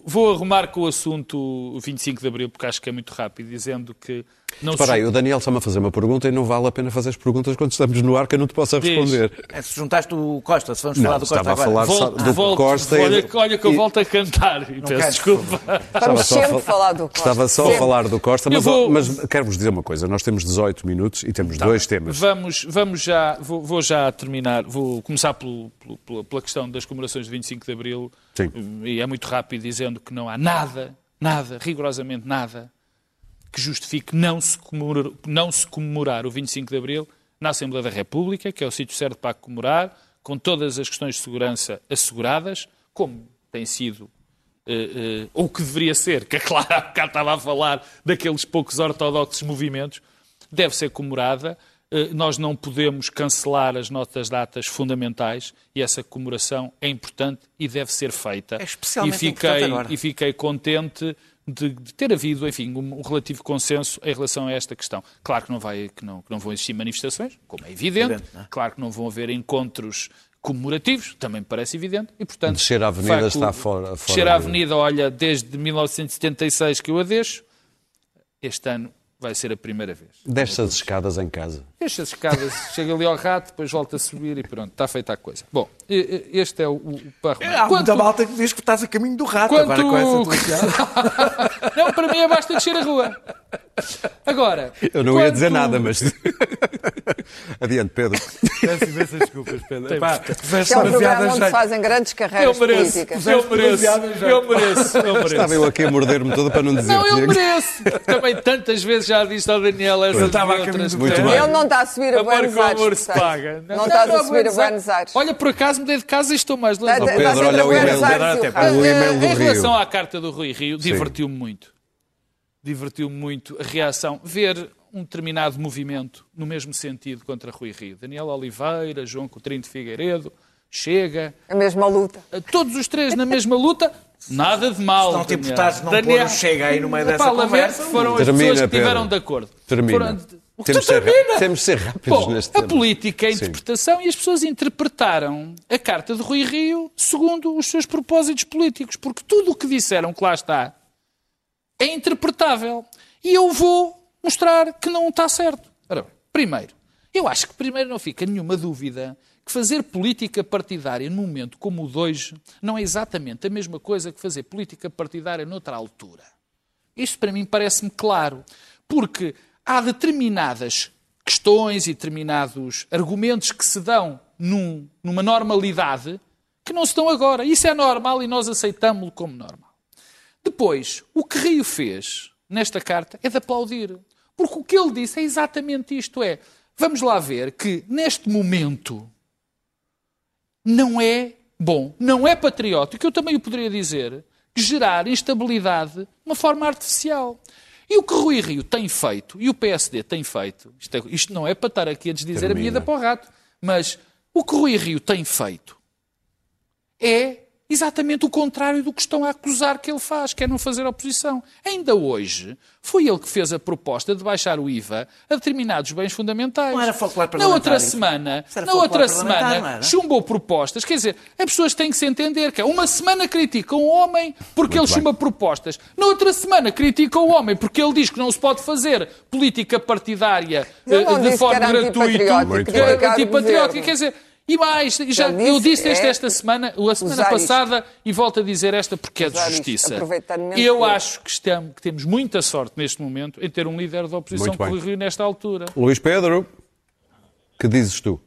Vou arrumar com o assunto 25 de Abril, porque acho que é muito rápido, dizendo que não Espera aí, o Daniel está-me a fazer uma pergunta e não vale a pena fazer as perguntas quando estamos no ar que eu não te possa responder. É, se juntaste o Costa, se vamos Não, falar do Costa estava a agora. falar só Volto, do volto, Costa e- olha, olha que eu e- volto a cantar e peço cantes, desculpa. Vamos só a falar do Costa. Estava só a Sempre. falar do Costa, mas, vou- mas quero-vos dizer uma coisa. Nós temos 18 minutos e temos dois temas. Vamos, vamos já, vou, vou já terminar, vou começar pelo- pelo- pela, pela questão das comemorações de 25 de Abril, Sim. e é muito rápido dizendo que não há nada, nada, rigorosamente nada, que justifique não se, comemorar, não se comemorar o 25 de Abril na Assembleia da República, que é o sítio certo para comemorar, com todas as questões de segurança asseguradas, como tem sido eh, eh, ou que deveria ser, que a Clara há bocado estava a falar daqueles poucos ortodoxos movimentos, deve ser comemorada. Eh, Nós não podemos cancelar as notas datas fundamentais e essa comemoração é importante e deve ser feita. É especialmente e fiquei, importante agora. E fiquei contente de, de ter havido, enfim, um, um relativo consenso em relação a esta questão. Claro que não, vai, que não, que não vão existir manifestações, como é evidente. Evidente, é? Claro que não vão haver encontros comemorativos, também me parece evidente. E, portanto, Descer a avenida facto, está fora- fora Descer a avenida, olha, desde 1976 que eu a deixo, este ano vai ser a primeira vez. Desce as escadas em casa. Deixa as escadas, chega ali ao rato, depois volta a subir e pronto, está feita a coisa. Bom, este é o, o para arrumar. Há muita Quanto- malta que diz que estás a caminho do rato Quanto- agora com essa tua. Não, para mim é basta descer a rua. Agora. Eu não ia dizer nada, mas. Adiante, Pedro. Peço imensas desculpas, Pedro. Tem- Pá, Que é um programa onde já. se fazem grandes Eu carreiras mereço, políticas. eu mereço, eu mereço, eu mereço. Estava eu aqui a morder-me toda para não dizer. Não, eu Tinha- mereço. Também tantas vezes já disse ao Daniel essas estava a outras. Muito bem. Ele não está a subir a Amor Buenos Aires. amor se portanto. paga. Não estás a subir a Buenos Aires. Olha, por acaso mudei de casa e estou mais longe. Está- Pedro, está olha a o Buenos e-mail. Do em relação Rio. à carta do Rui Rio, divertiu-me muito. Divertiu-me muito a reação. Ver um determinado movimento no mesmo sentido contra Rui Rio. Daniel Oliveira, João Coutinho de Figueiredo, Chega, A mesma luta. todos os três na mesma luta, nada de mal. Se não te importares não Daniel- pôr o Chega aí no meio dessa conversa, foram as Termina, pessoas que Pedro. estiveram de acordo. Termina. Foram- O que Temos, ser, termina? temos de ser rápidos Bom, neste a tema. política é a Sim. interpretação e as pessoas interpretaram a carta de Rui Rio segundo os seus propósitos políticos, porque tudo o que disseram que lá está é interpretável. E eu vou mostrar que não está certo. Ora bem, primeiro, eu acho que primeiro não fica nenhuma dúvida que fazer política partidária num momento como o de hoje não é exatamente a mesma coisa que fazer política partidária noutra altura. Isto para mim parece-me claro, porque há determinadas questões e determinados argumentos que se dão num- numa normalidade que não se dão agora. Isso é normal e nós aceitamos-lo como normal. Depois, o que Rio fez nesta carta é de aplaudir. Porque o que ele disse é exatamente isto: é vamos lá ver que neste momento não é bom, não é patriótico, eu também o poderia dizer, gerar instabilidade de uma forma artificial. E o que Rui Rio tem feito, e o PSD tem feito, isto, é, isto não é para estar aqui a desdizer Termina. a vida para o rato, mas o que Rui Rio tem feito é exatamente o contrário do que estão a acusar que ele faz, que é não fazer oposição. Ainda hoje, foi ele que fez a proposta de baixar o IVA a determinados bens fundamentais. Não era folclore Na parlamentar, outra isso. semana, na outra não semana, chumbou propostas. Quer dizer, as pessoas têm que se entender que é uma semana criticam o homem porque ele chumba propostas. Na outra semana criticam o homem porque ele diz que não se pode fazer política partidária Ele não eh, de forma gratuita. Muito bem. ao Antipatriótica, governo. quer dizer, e mais, já, Ele eu disse disse isto é esta semana, a semana passada, e volto a dizer esta porque é de isto, justiça. Eu acho que, estamos, que temos muita sorte neste momento em ter um líder da oposição. Rui Rio nesta altura. Luís Pedro, que dizes tu?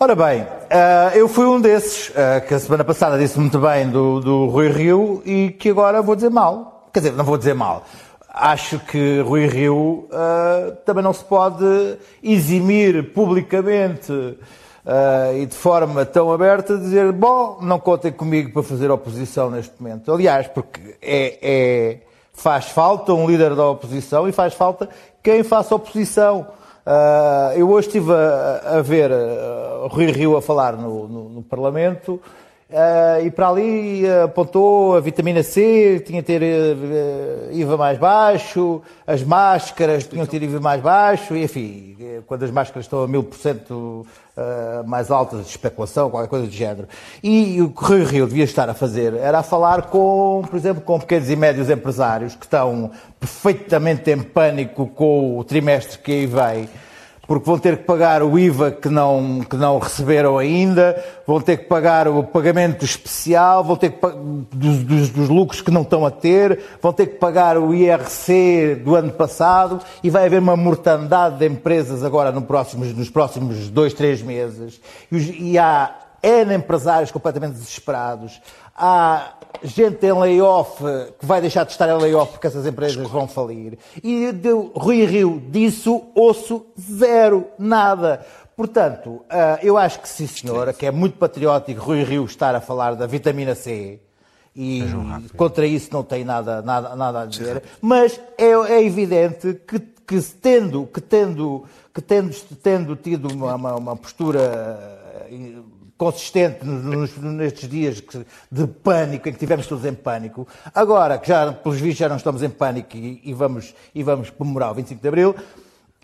Ora bem, ah, eu fui um desses ah, que a semana passada disse muito bem do, do Rui Rio e que agora vou dizer mal. Quer dizer, não vou dizer mal. Acho que Rui Rio ah, também não se pode eximir publicamente ah, e de forma tão aberta dizer, bom, não contem comigo para fazer oposição neste momento. Aliás, porque é, é- faz falta um líder da oposição e faz falta quem faça oposição. Ah, eu hoje estive a, a ver o Rui Rio a falar no, no- no Parlamento ah, e para ali ah, apontou a vitamina C, tinha de ter ah, IVA mais baixo, as máscaras tinham de ter IVA mais baixo, e enfim, eh, quando as máscaras estão a mil por cento mais altas de especulação, qualquer coisa do género. E o que o Rui Rio devia estar a fazer era a falar com, por exemplo, com pequenos e médios empresários que estão perfeitamente em pânico com o trimestre que aí vem, porque vão ter que pagar o IVA que não, que não receberam ainda, vão ter que pagar o pagamento especial, vão ter que dos, dos- dos lucros que não estão a ter, vão ter que pagar o IRC do ano passado e vai haver uma mortandade de empresas agora no próximos- nos próximos dois, três meses. E, e há N empresários completamente desesperados. Há gente em layoff que vai deixar de estar em layoff porque essas empresas vão falir. E de Rui Rio disso ouço zero, nada. Portanto, ah, eu acho que sim, senhora, que é muito patriótico Rui Rio estar a falar da vitamina C. E contra isso não tem nada, nada, nada a dizer. Mas é, é evidente que, que tendo, que tendo, que tendo, tendo tido uma, uma, uma postura eh, consistente nos- nestes dias de pânico, em que tivemos todos em pânico, agora que já, pelos vistos, já não estamos em pânico e, e vamos, e vamos comemorar o 25 de Abril,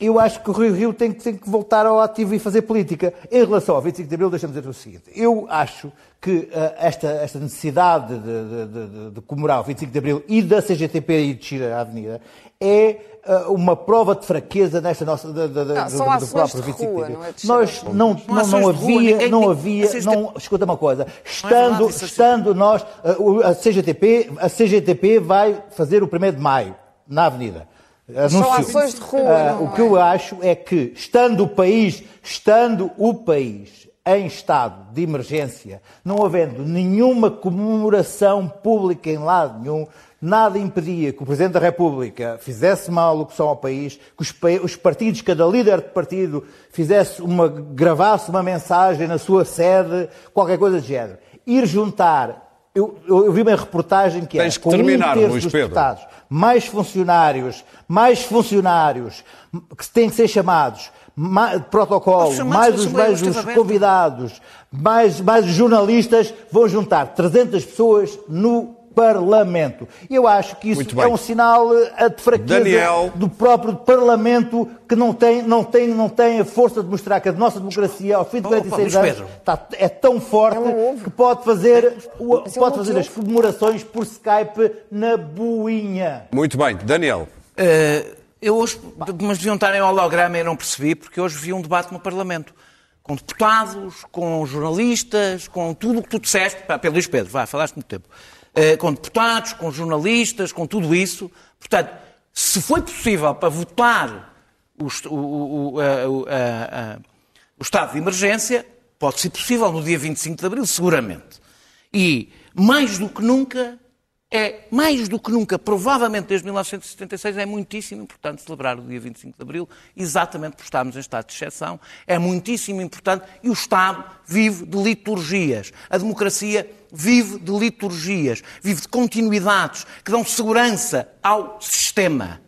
eu acho que o Rio Rio tem, que- tem que voltar ao ativo e fazer política. Em relação ao 25 de Abril, deixa-me dizer o seguinte. Eu acho que ah, esta, esta necessidade de, de, de- de- de comemorar o 25 de Abril e da CGTP ir descer à Avenida é ah, uma prova de fraqueza nesta nossa da- da- da- Não, do, são do ações próprio de 25 rua, de Abril. não é descer Nós rua. não, Não não, não de rua, havia, ninguém- não havia, a CGTP não, escuta uma coisa, verdade estando, a estando nós, ah, o- a CGTP, a CGTP vai fazer o 1 de maio na Avenida. Anunciou. ações de rua, não o que é? eu acho é que, estando o país, estando o país em estado de emergência, não havendo nenhuma comemoração pública em lado nenhum, nada impedia que o Presidente da República fizesse uma alocução ao país, que os partidos, cada líder de partido, fizesse uma, gravasse uma mensagem na sua sede, qualquer coisa do género. Ir juntar. Eu, eu, eu vi uma reportagem que Tens é que com terminar, um terço Luís dos Pedro. deputados, mais funcionários, mais funcionários que têm que ser chamados, mais protocolo, mais os, mais os convidados, mais, mais os jornalistas, vão juntar 300 pessoas no Parlamento. E eu acho que isso é um sinal eh, de fraqueza Daniel. do próprio Parlamento que não tem, não, tem, não tem a força de mostrar que a nossa democracia, ao fim de Opa, 46 Luís anos, está- é tão forte que pode fazer, pode fazer as comemorações por Skype na boinha. Muito bem. Daniel, Eh, eu hoje, mas deviam estar em holograma e eu não percebi, porque hoje vi um debate no Parlamento. Com deputados, com jornalistas, com tudo o que tu disseste. Pá, Pedro Luís Pedro, vá, falaste muito tempo. Eh, com deputados, com jornalistas, com tudo isso. Portanto, se foi possível para votar o, o- o- a- a- a- o estado de emergência, Pode ser possível no dia 25 de Abril, seguramente. E, mais do que nunca, é, mais do que nunca, provavelmente desde 1976, é muitíssimo importante celebrar o dia 25 de Abril, exatamente por estarmos em estado de exceção. É muitíssimo importante e o Estado vive de liturgias. A democracia vive de liturgias, vive de continuidades que dão segurança ao sistema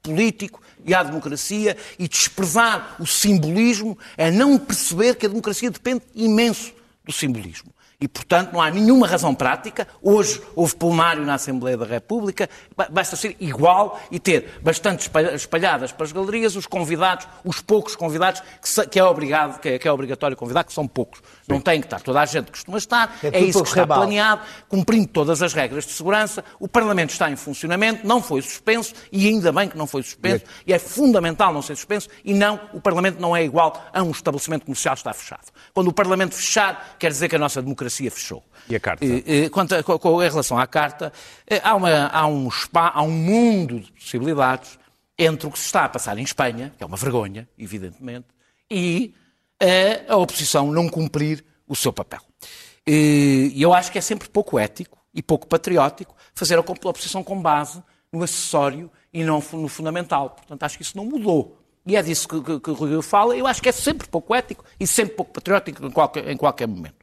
político e à democracia e desprezar o simbolismo é não perceber que a democracia depende imenso do simbolismo. E, portanto, não há nenhuma razão prática. Hoje houve plenário na Assembleia da República. Basta ser igual e ter bastante espalhadas para as galerias os convidados, os poucos convidados que é, obrigado, é, que é obrigatório convidar, que são poucos. Não tem que estar. Toda a gente costuma estar. É, é isso que está rebalo. planeado, cumprindo todas as regras de segurança. O Parlamento está em funcionamento, não foi suspenso e ainda bem que não foi suspenso. E é fundamental não ser suspenso e não, o Parlamento não é igual a um estabelecimento comercial que está fechado. Quando o Parlamento fechar, quer dizer que a nossa democracia fechou. E a carta? Quanto a, com, em relação à carta, eh, há, uma, há, um spa, há um mundo de possibilidades entre o que se está a passar em Espanha, que é uma vergonha, evidentemente, e a, a oposição não cumprir o seu papel. E eu acho que é sempre pouco ético e pouco patriótico fazer a oposição com base no acessório e não no fundamental. Portanto, acho que isso não mudou. E é disso que, que, que o Rui fala. Eu acho que é sempre pouco ético e sempre pouco patriótico em qualquer, em qualquer momento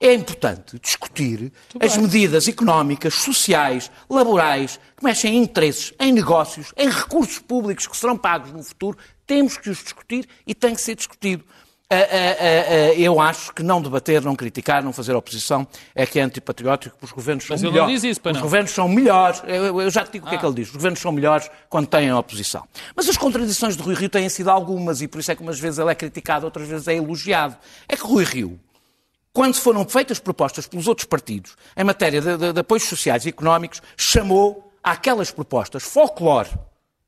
é importante discutir Muito as bem. medidas económicas, sociais, laborais, que mexem em interesses, em negócios, em recursos públicos que serão pagos no futuro. Temos que os discutir e tem que ser discutido. Uh, uh, uh, eu acho que não debater, não criticar, não fazer oposição é que é antipatriótico, porque os governos são Mas melhores. Mas ele não diz isso, para Os não. governos são melhores. Eu, eu já te digo ah. o que é que ele diz. Os governos são melhores quando têm a oposição. Mas as contradições de Rui Rio têm sido algumas e por isso é que umas vezes ele é criticado, outras vezes é elogiado. É que Rui Rio quando foram feitas propostas pelos outros partidos em matéria de, de, de apoios sociais e económicos, chamou àquelas propostas folclore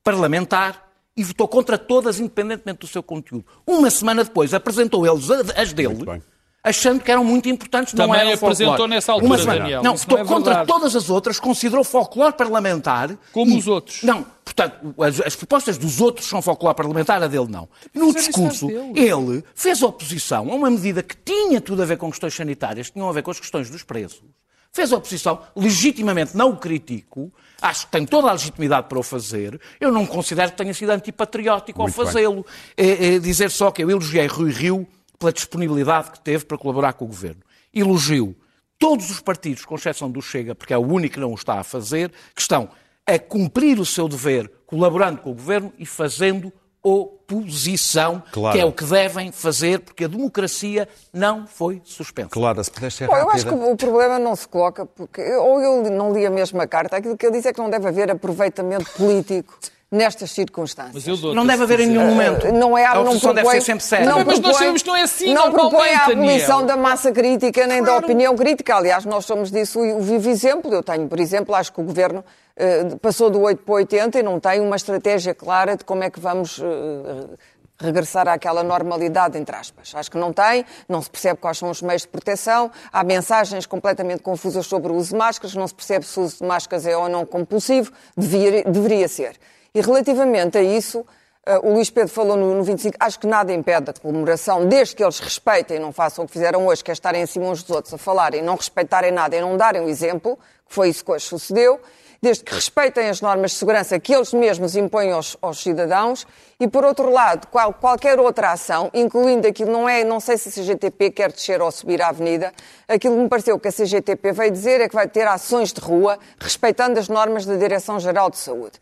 parlamentar e votou contra todas, independentemente do seu conteúdo. Uma semana depois apresentou eles as dele achando que eram muito importantes, Também não eram apresentou folclore. nessa altura, Daniel. Não, votou é contra todas as outras, considerou folclore parlamentar. Como e, os outros. Não, portanto, as, as, propostas dos outros são folclore parlamentar, a dele não. No discurso, ele fez oposição a uma medida que tinha tudo a ver com questões sanitárias, tinham a ver com as questões dos preços. Fez oposição, legitimamente não o critico, acho que tem toda a legitimidade para o fazer. Eu não considero que tenha sido antipatriótico ao fazê-lo. É, é dizer só que eu elogiei Rui Rio pela disponibilidade que teve para colaborar com o governo. Elogio todos os partidos, com exceção do Chega, porque é o único que não o está a fazer, que estão a cumprir o seu dever colaborando com o governo e fazendo oposição, claro. que é o que devem fazer, porque a democracia não foi suspensa. Claro, se pudesse ser Bom, Eu acho que o problema não se coloca, porque ou eu não li a mesma carta, aquilo que ele diz é que não deve haver aproveitamento político nestas circunstâncias. Não deve haver em nenhum momento. Não é, a não propõe, deve ser sempre séria. Não mas nós sabemos que não é assim Não propõe a abolição da massa crítica nem claro. da opinião crítica. Aliás, nós somos disso o vivo exemplo. Eu tenho, por exemplo, acho que o Governo uh, passou do 8 para 80 e não tem uma estratégia clara de como é que vamos... Uh, regressar àquela normalidade, entre aspas. Acho que não tem, não se percebe quais são os meios de proteção, há mensagens completamente confusas sobre o uso de máscaras, não se percebe se o uso de máscaras é ou não compulsivo, devia, deveria ser. E relativamente a isso, uh, o Luís Pedro falou no, no 25, acho que nada impede a comemoração, desde que eles respeitem e não façam o que fizeram hoje, que é estarem em cima uns dos outros a falarem, não respeitarem nada e não darem o exemplo, que foi isso que hoje sucedeu, desde que respeitem as normas de segurança que eles mesmos impõem aos, aos cidadãos e, por outro lado, qual, qualquer outra ação, incluindo aquilo, não é, não sei se a CGTP quer descer ou subir a avenida, aquilo que me pareceu que a CGTP veio dizer é que vai ter ações de rua respeitando as normas da Direção-Geral de Saúde.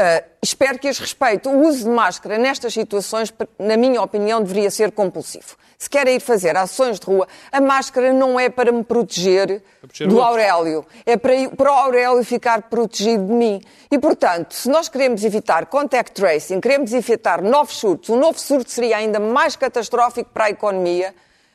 Uh, espero que as respeite. O uso de máscara nestas situações, na minha opinião, deveria ser compulsivo. Se querem ir fazer ações de rua, a máscara não é para me proteger, proteger do Aurélio. É para, para o Aurélio ficar protegido de mim. E, portanto, se nós queremos evitar contact tracing, queremos evitar novos surtos, um novo surto seria ainda mais catastrófico para a economia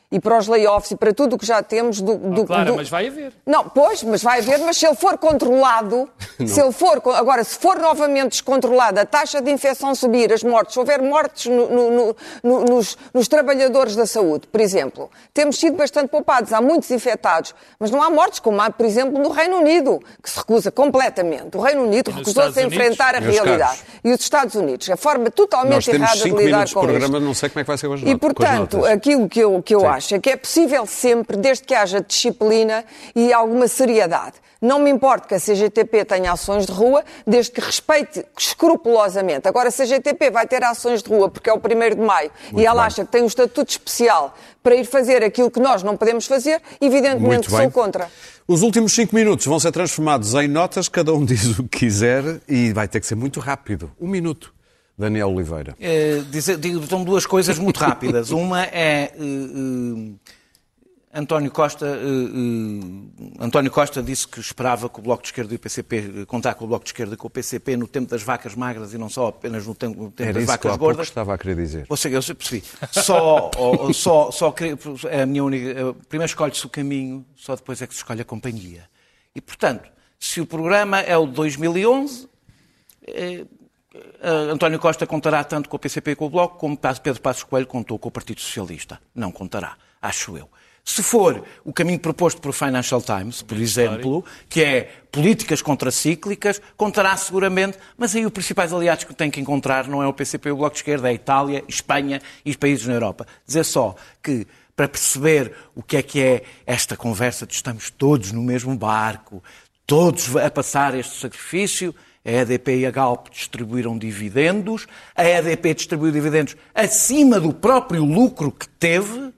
e para os layoffs e para tudo o que já temos do, do, claro, do... mas vai haver. Não, pois, mas vai haver, mas se ele for controlado, se ele for, agora, se for novamente descontrolado, a taxa de infecção subir, as mortes, se houver mortes no, no, no, nos, nos, trabalhadores da saúde, por exemplo, temos sido bastante poupados, há muitos infectados, mas não há mortes, como há, por exemplo, no Reino Unido, que se recusa completamente. O Reino Unido recusou-se a enfrentar a realidade. Caros. E os Estados Unidos, a forma totalmente errada de lidar com programa, isto. Não sei como é que vai ser hoje. E, portanto, aquilo que eu, que eu acho acha que é possível sempre, desde que haja disciplina e alguma seriedade. Não me importa que a CGTP tenha ações de rua, desde que respeite escrupulosamente. Agora, a CGTP vai ter ações de rua porque é o 1 de maio Muito e ela bem. acha que tem um estatuto especial para ir fazer aquilo que nós não podemos fazer, evidentemente sou contra. Os últimos cinco minutos vão ser transformados em notas, cada um diz o que quiser e vai ter que ser muito rápido. Um minuto. Daniel Oliveira. Dizer- digo, são duas coisas muito rápidas. Uma é. eh, eh, António Costa, eh, António Costa disse que esperava que o Bloco de Esquerda e o PCP, contar com o Bloco de Esquerda e com o PCP no tempo das vacas magras e não só apenas no tempo, no tempo das que vacas pouco gordas. estava a querer dizer. Ou seja, eu percebi. Só, só, só queria- a minha única. Primeiro escolhe-se o caminho, só depois é que se escolhe a companhia. E, portanto, se o programa é o de 2011, eh, eh, António Costa contará tanto com o PCP e com o Bloco, como Pedro Passos Coelho contou com o Partido Socialista. Não contará, acho eu. Se for o caminho proposto por Financial Times, por exemplo, que é políticas contracíclicas, contará seguramente, mas aí os principais aliados que tem que encontrar não é o PCP e o Bloco de Esquerda, é a Itália, Espanha e os países na Europa. Dizer só que, para perceber o que é que é esta conversa de estamos todos no mesmo barco, todos a passar este sacrifício, a EDP e a Galp distribuíram dividendos, a EDP distribuiu dividendos acima do próprio lucro que teve,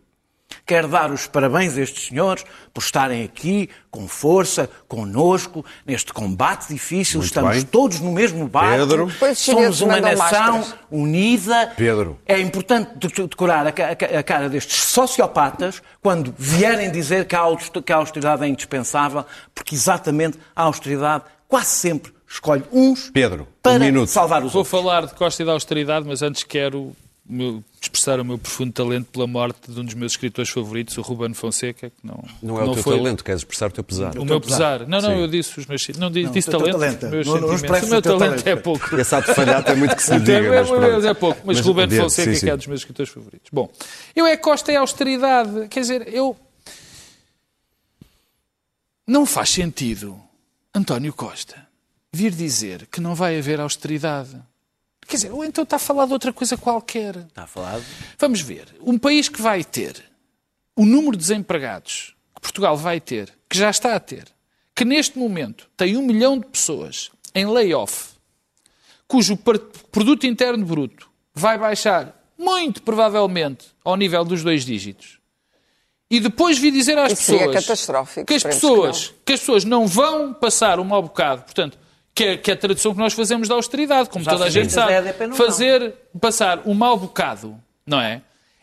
Quero dar os parabéns a estes senhores por estarem aqui com força, conosco, neste combate difícil. Muito Estamos bem. todos no mesmo barco. Pedro. Somos uma nação máscaras. unida. Pedro. É importante de- decorar a ca- a ca- a cara destes sociopatas quando vierem dizer que a austeridade é indispensável, porque exatamente a austeridade quase sempre escolhe uns Pedro, um para minuto. salvar os Vou outros. falar de Costa e da austeridade, mas antes quero o meu- expressar o meu profundo talento pela morte de um dos meus escritores favoritos, o Ruben Fonseca, que não, Não é o teu foi talento, queres expressar o teu pesar. O meu pesar. Não, não, Sim. eu disse os meus Não, disse, Não, disse o talento, talento. os meus Não- não O meu o talento é pouco. Esse ato de falhar é muito que se Então, diga. é, mas é pouco, mas, Mas Ruben adiante, Fonseca, sim, que é sim. um dos meus escritores favoritos. Bom, eu é Costa e austeridade. Quer dizer, eu. Não faz sentido António Costa vir dizer que não vai haver austeridade. Quer dizer, ou então está a falar de outra coisa qualquer. Está falado? Vamos ver. Um país que vai ter o número de desempregados que Portugal vai ter, que já está a ter, que neste momento tem um milhão de pessoas em layoff, cujo produto interno bruto vai baixar muito provavelmente ao nível dos dois dígitos. E depois vi dizer às Isso seria pessoas catastrófico, que as esperemos que pessoas que, as pessoas não vão passar um mau bocado, portanto, que é, que é a tradução que nós fazemos da austeridade, como Os toda a gente sabe, EDP não fazer passar um mau bocado, não é?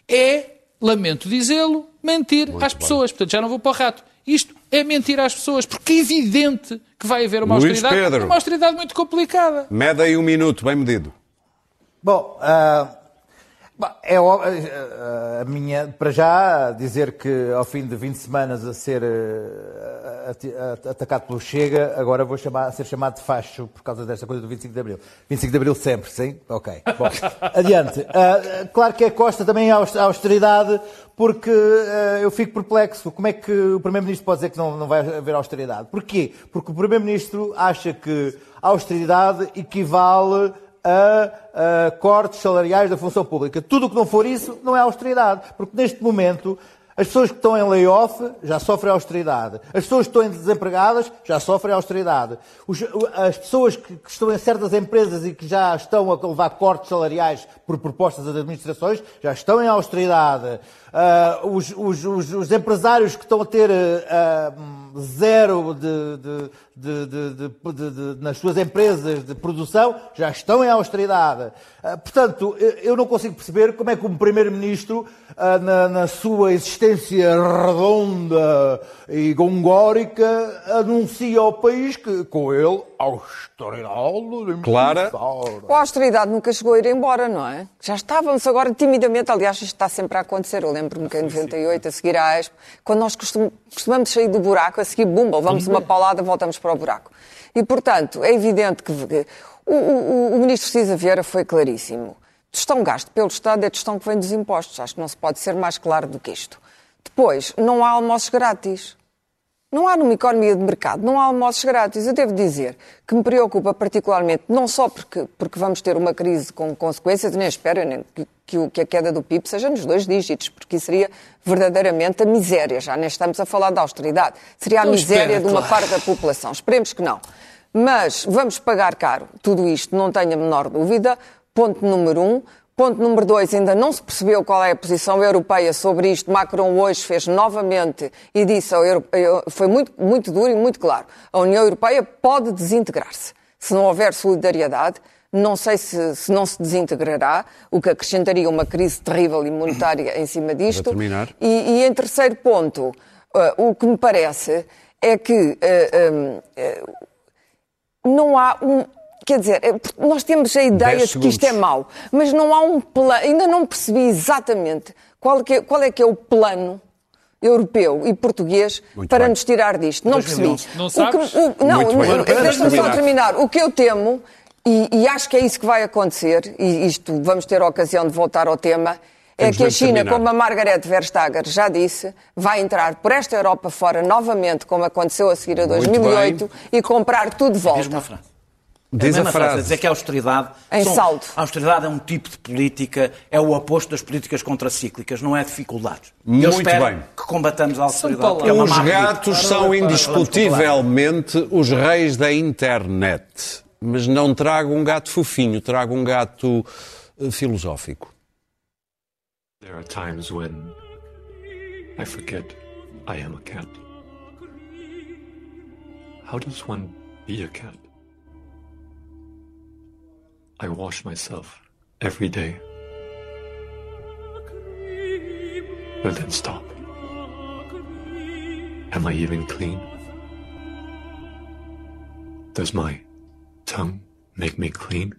É, lamento dizê-lo, mentir às pessoas. Portanto, já não vou para o rato. Isto é mentir às pessoas, porque é evidente que vai haver uma Luís austeridade. Pedro. Uma austeridade muito complicada. Mede aí um minuto, bem medido. Bom, ah, bom, é ó- ah, a minha, para já, dizer que ao fim de 20 semanas a ser a- atacado pelo Chega, agora vou chamar, ser chamado de facho por causa desta coisa do 25 de Abril. 25 de Abril sempre, sim? Ok. Bom, adiante. Ah, claro que é Costa também a a austeridade, porque ah, eu fico perplexo. Como é que o Primeiro-Ministro pode dizer que não, não vai haver austeridade? Porquê? Porque o Primeiro-Ministro acha que a austeridade equivale a, a cortes salariais da função pública. Tudo o que não for isso não é austeridade, porque neste momento as pessoas que estão em layoff já sofrem austeridade. As pessoas que estão desempregadas já sofrem austeridade. As pessoas que, estão em certas empresas e que já estão a levar cortes salariais por propostas das administrações já estão em austeridade. Ah, os, os- os- os empresários que estão a ter ah, hum, zero de- de- de- nas suas empresas de produção já estão em austeridade. Ah, portanto, eu- não consigo perceber como é que um Primeiro-Ministro, ah, na, na sua existência redonda e gongórica, anuncia ao país que com ele austeridade. Clara. A austeridade nunca chegou a ir embora, não é? Já estávamos agora timidamente, aliás, isto está sempre a acontecer. Eu lembro-me que em 98, a seguir à Expo, quando nós costum- costumamos sair do buraco, a seguir, bumba, levamos uma paulada, voltamos para o buraco. E, portanto, é evidente que que o, o- o ministro Cisa Vieira foi claríssimo. Gestão gasto pelo Estado é gestão que vem dos impostos. Acho que não se pode ser mais claro do que isto. Depois, não há almoços grátis. Não há numa economia de mercado, não há almoços grátis. Eu devo dizer que me preocupa particularmente, não só porque, porque vamos ter uma crise com consequências, nem espero nem que, que, a queda do PIB seja nos dois dígitos, porque isso seria verdadeiramente a miséria. Já nem estamos a falar de austeridade. Seria a Não miséria espera, de uma claro. parte da população. Esperemos que não. Mas vamos pagar caro tudo isto, não tenho a menor dúvida. Ponto número um. Ponto número dois, ainda não se percebeu qual é a posição europeia sobre isto. Macron hoje fez novamente e disse, eu- foi muito, muito duro e muito claro, a União Europeia pode desintegrar-se. Se não houver solidariedade, não sei se, se não se desintegrará, o que acrescentaria uma crise terrível e monetária em cima disto. E, e em terceiro ponto, eh, o que me parece é que eh, um, eh, não há um. Quer dizer, porque nós temos a ideia de que isto é mau, mas não há um plano. Ainda não percebi exatamente qual, que é, qual é que é o plano europeu e português Muito para bem. nos tirar disto. Não percebi. 2011. Não O que- sabes? o- não, eu- Para deixa-me só terminar. O que eu temo, e, e acho que é isso que vai acontecer, e isto vamos ter a ocasião de voltar ao tema, é Temos que a China, terminar. como a Margaret Verstager já disse, vai entrar por esta Europa fora novamente, como aconteceu a seguir a Muito 2008, e comprar tudo de Diz uma volta. Diz a mesma frase. Dizer que a austeridade. Em saldo. A austeridade é um tipo de política, é o oposto das políticas contracíclicas, não é dificuldades. Eu Muito espero bem. que combatamos a austeridade. é Os política. gatos são indiscutivelmente os reis da internet. Mas não trago um gato fofinho, trago um gato eh, filosófico. There are times when I forget I am a cat. How does one be a cat? I wash myself every day. But then stop. Am I even clean? Does my tongue make me clean?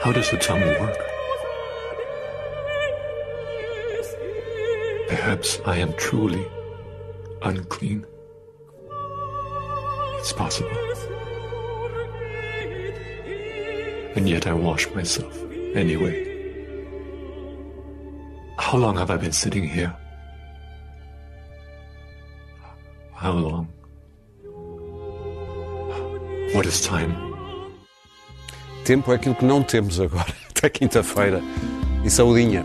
How does the tongue work? Perhaps I am truly unclean. It's possible. And yet I wash myself anyway. How long have I been sitting here? How long? What is time? Tempo é aquilo que não temos agora. Até quinta-feira. E saudinha.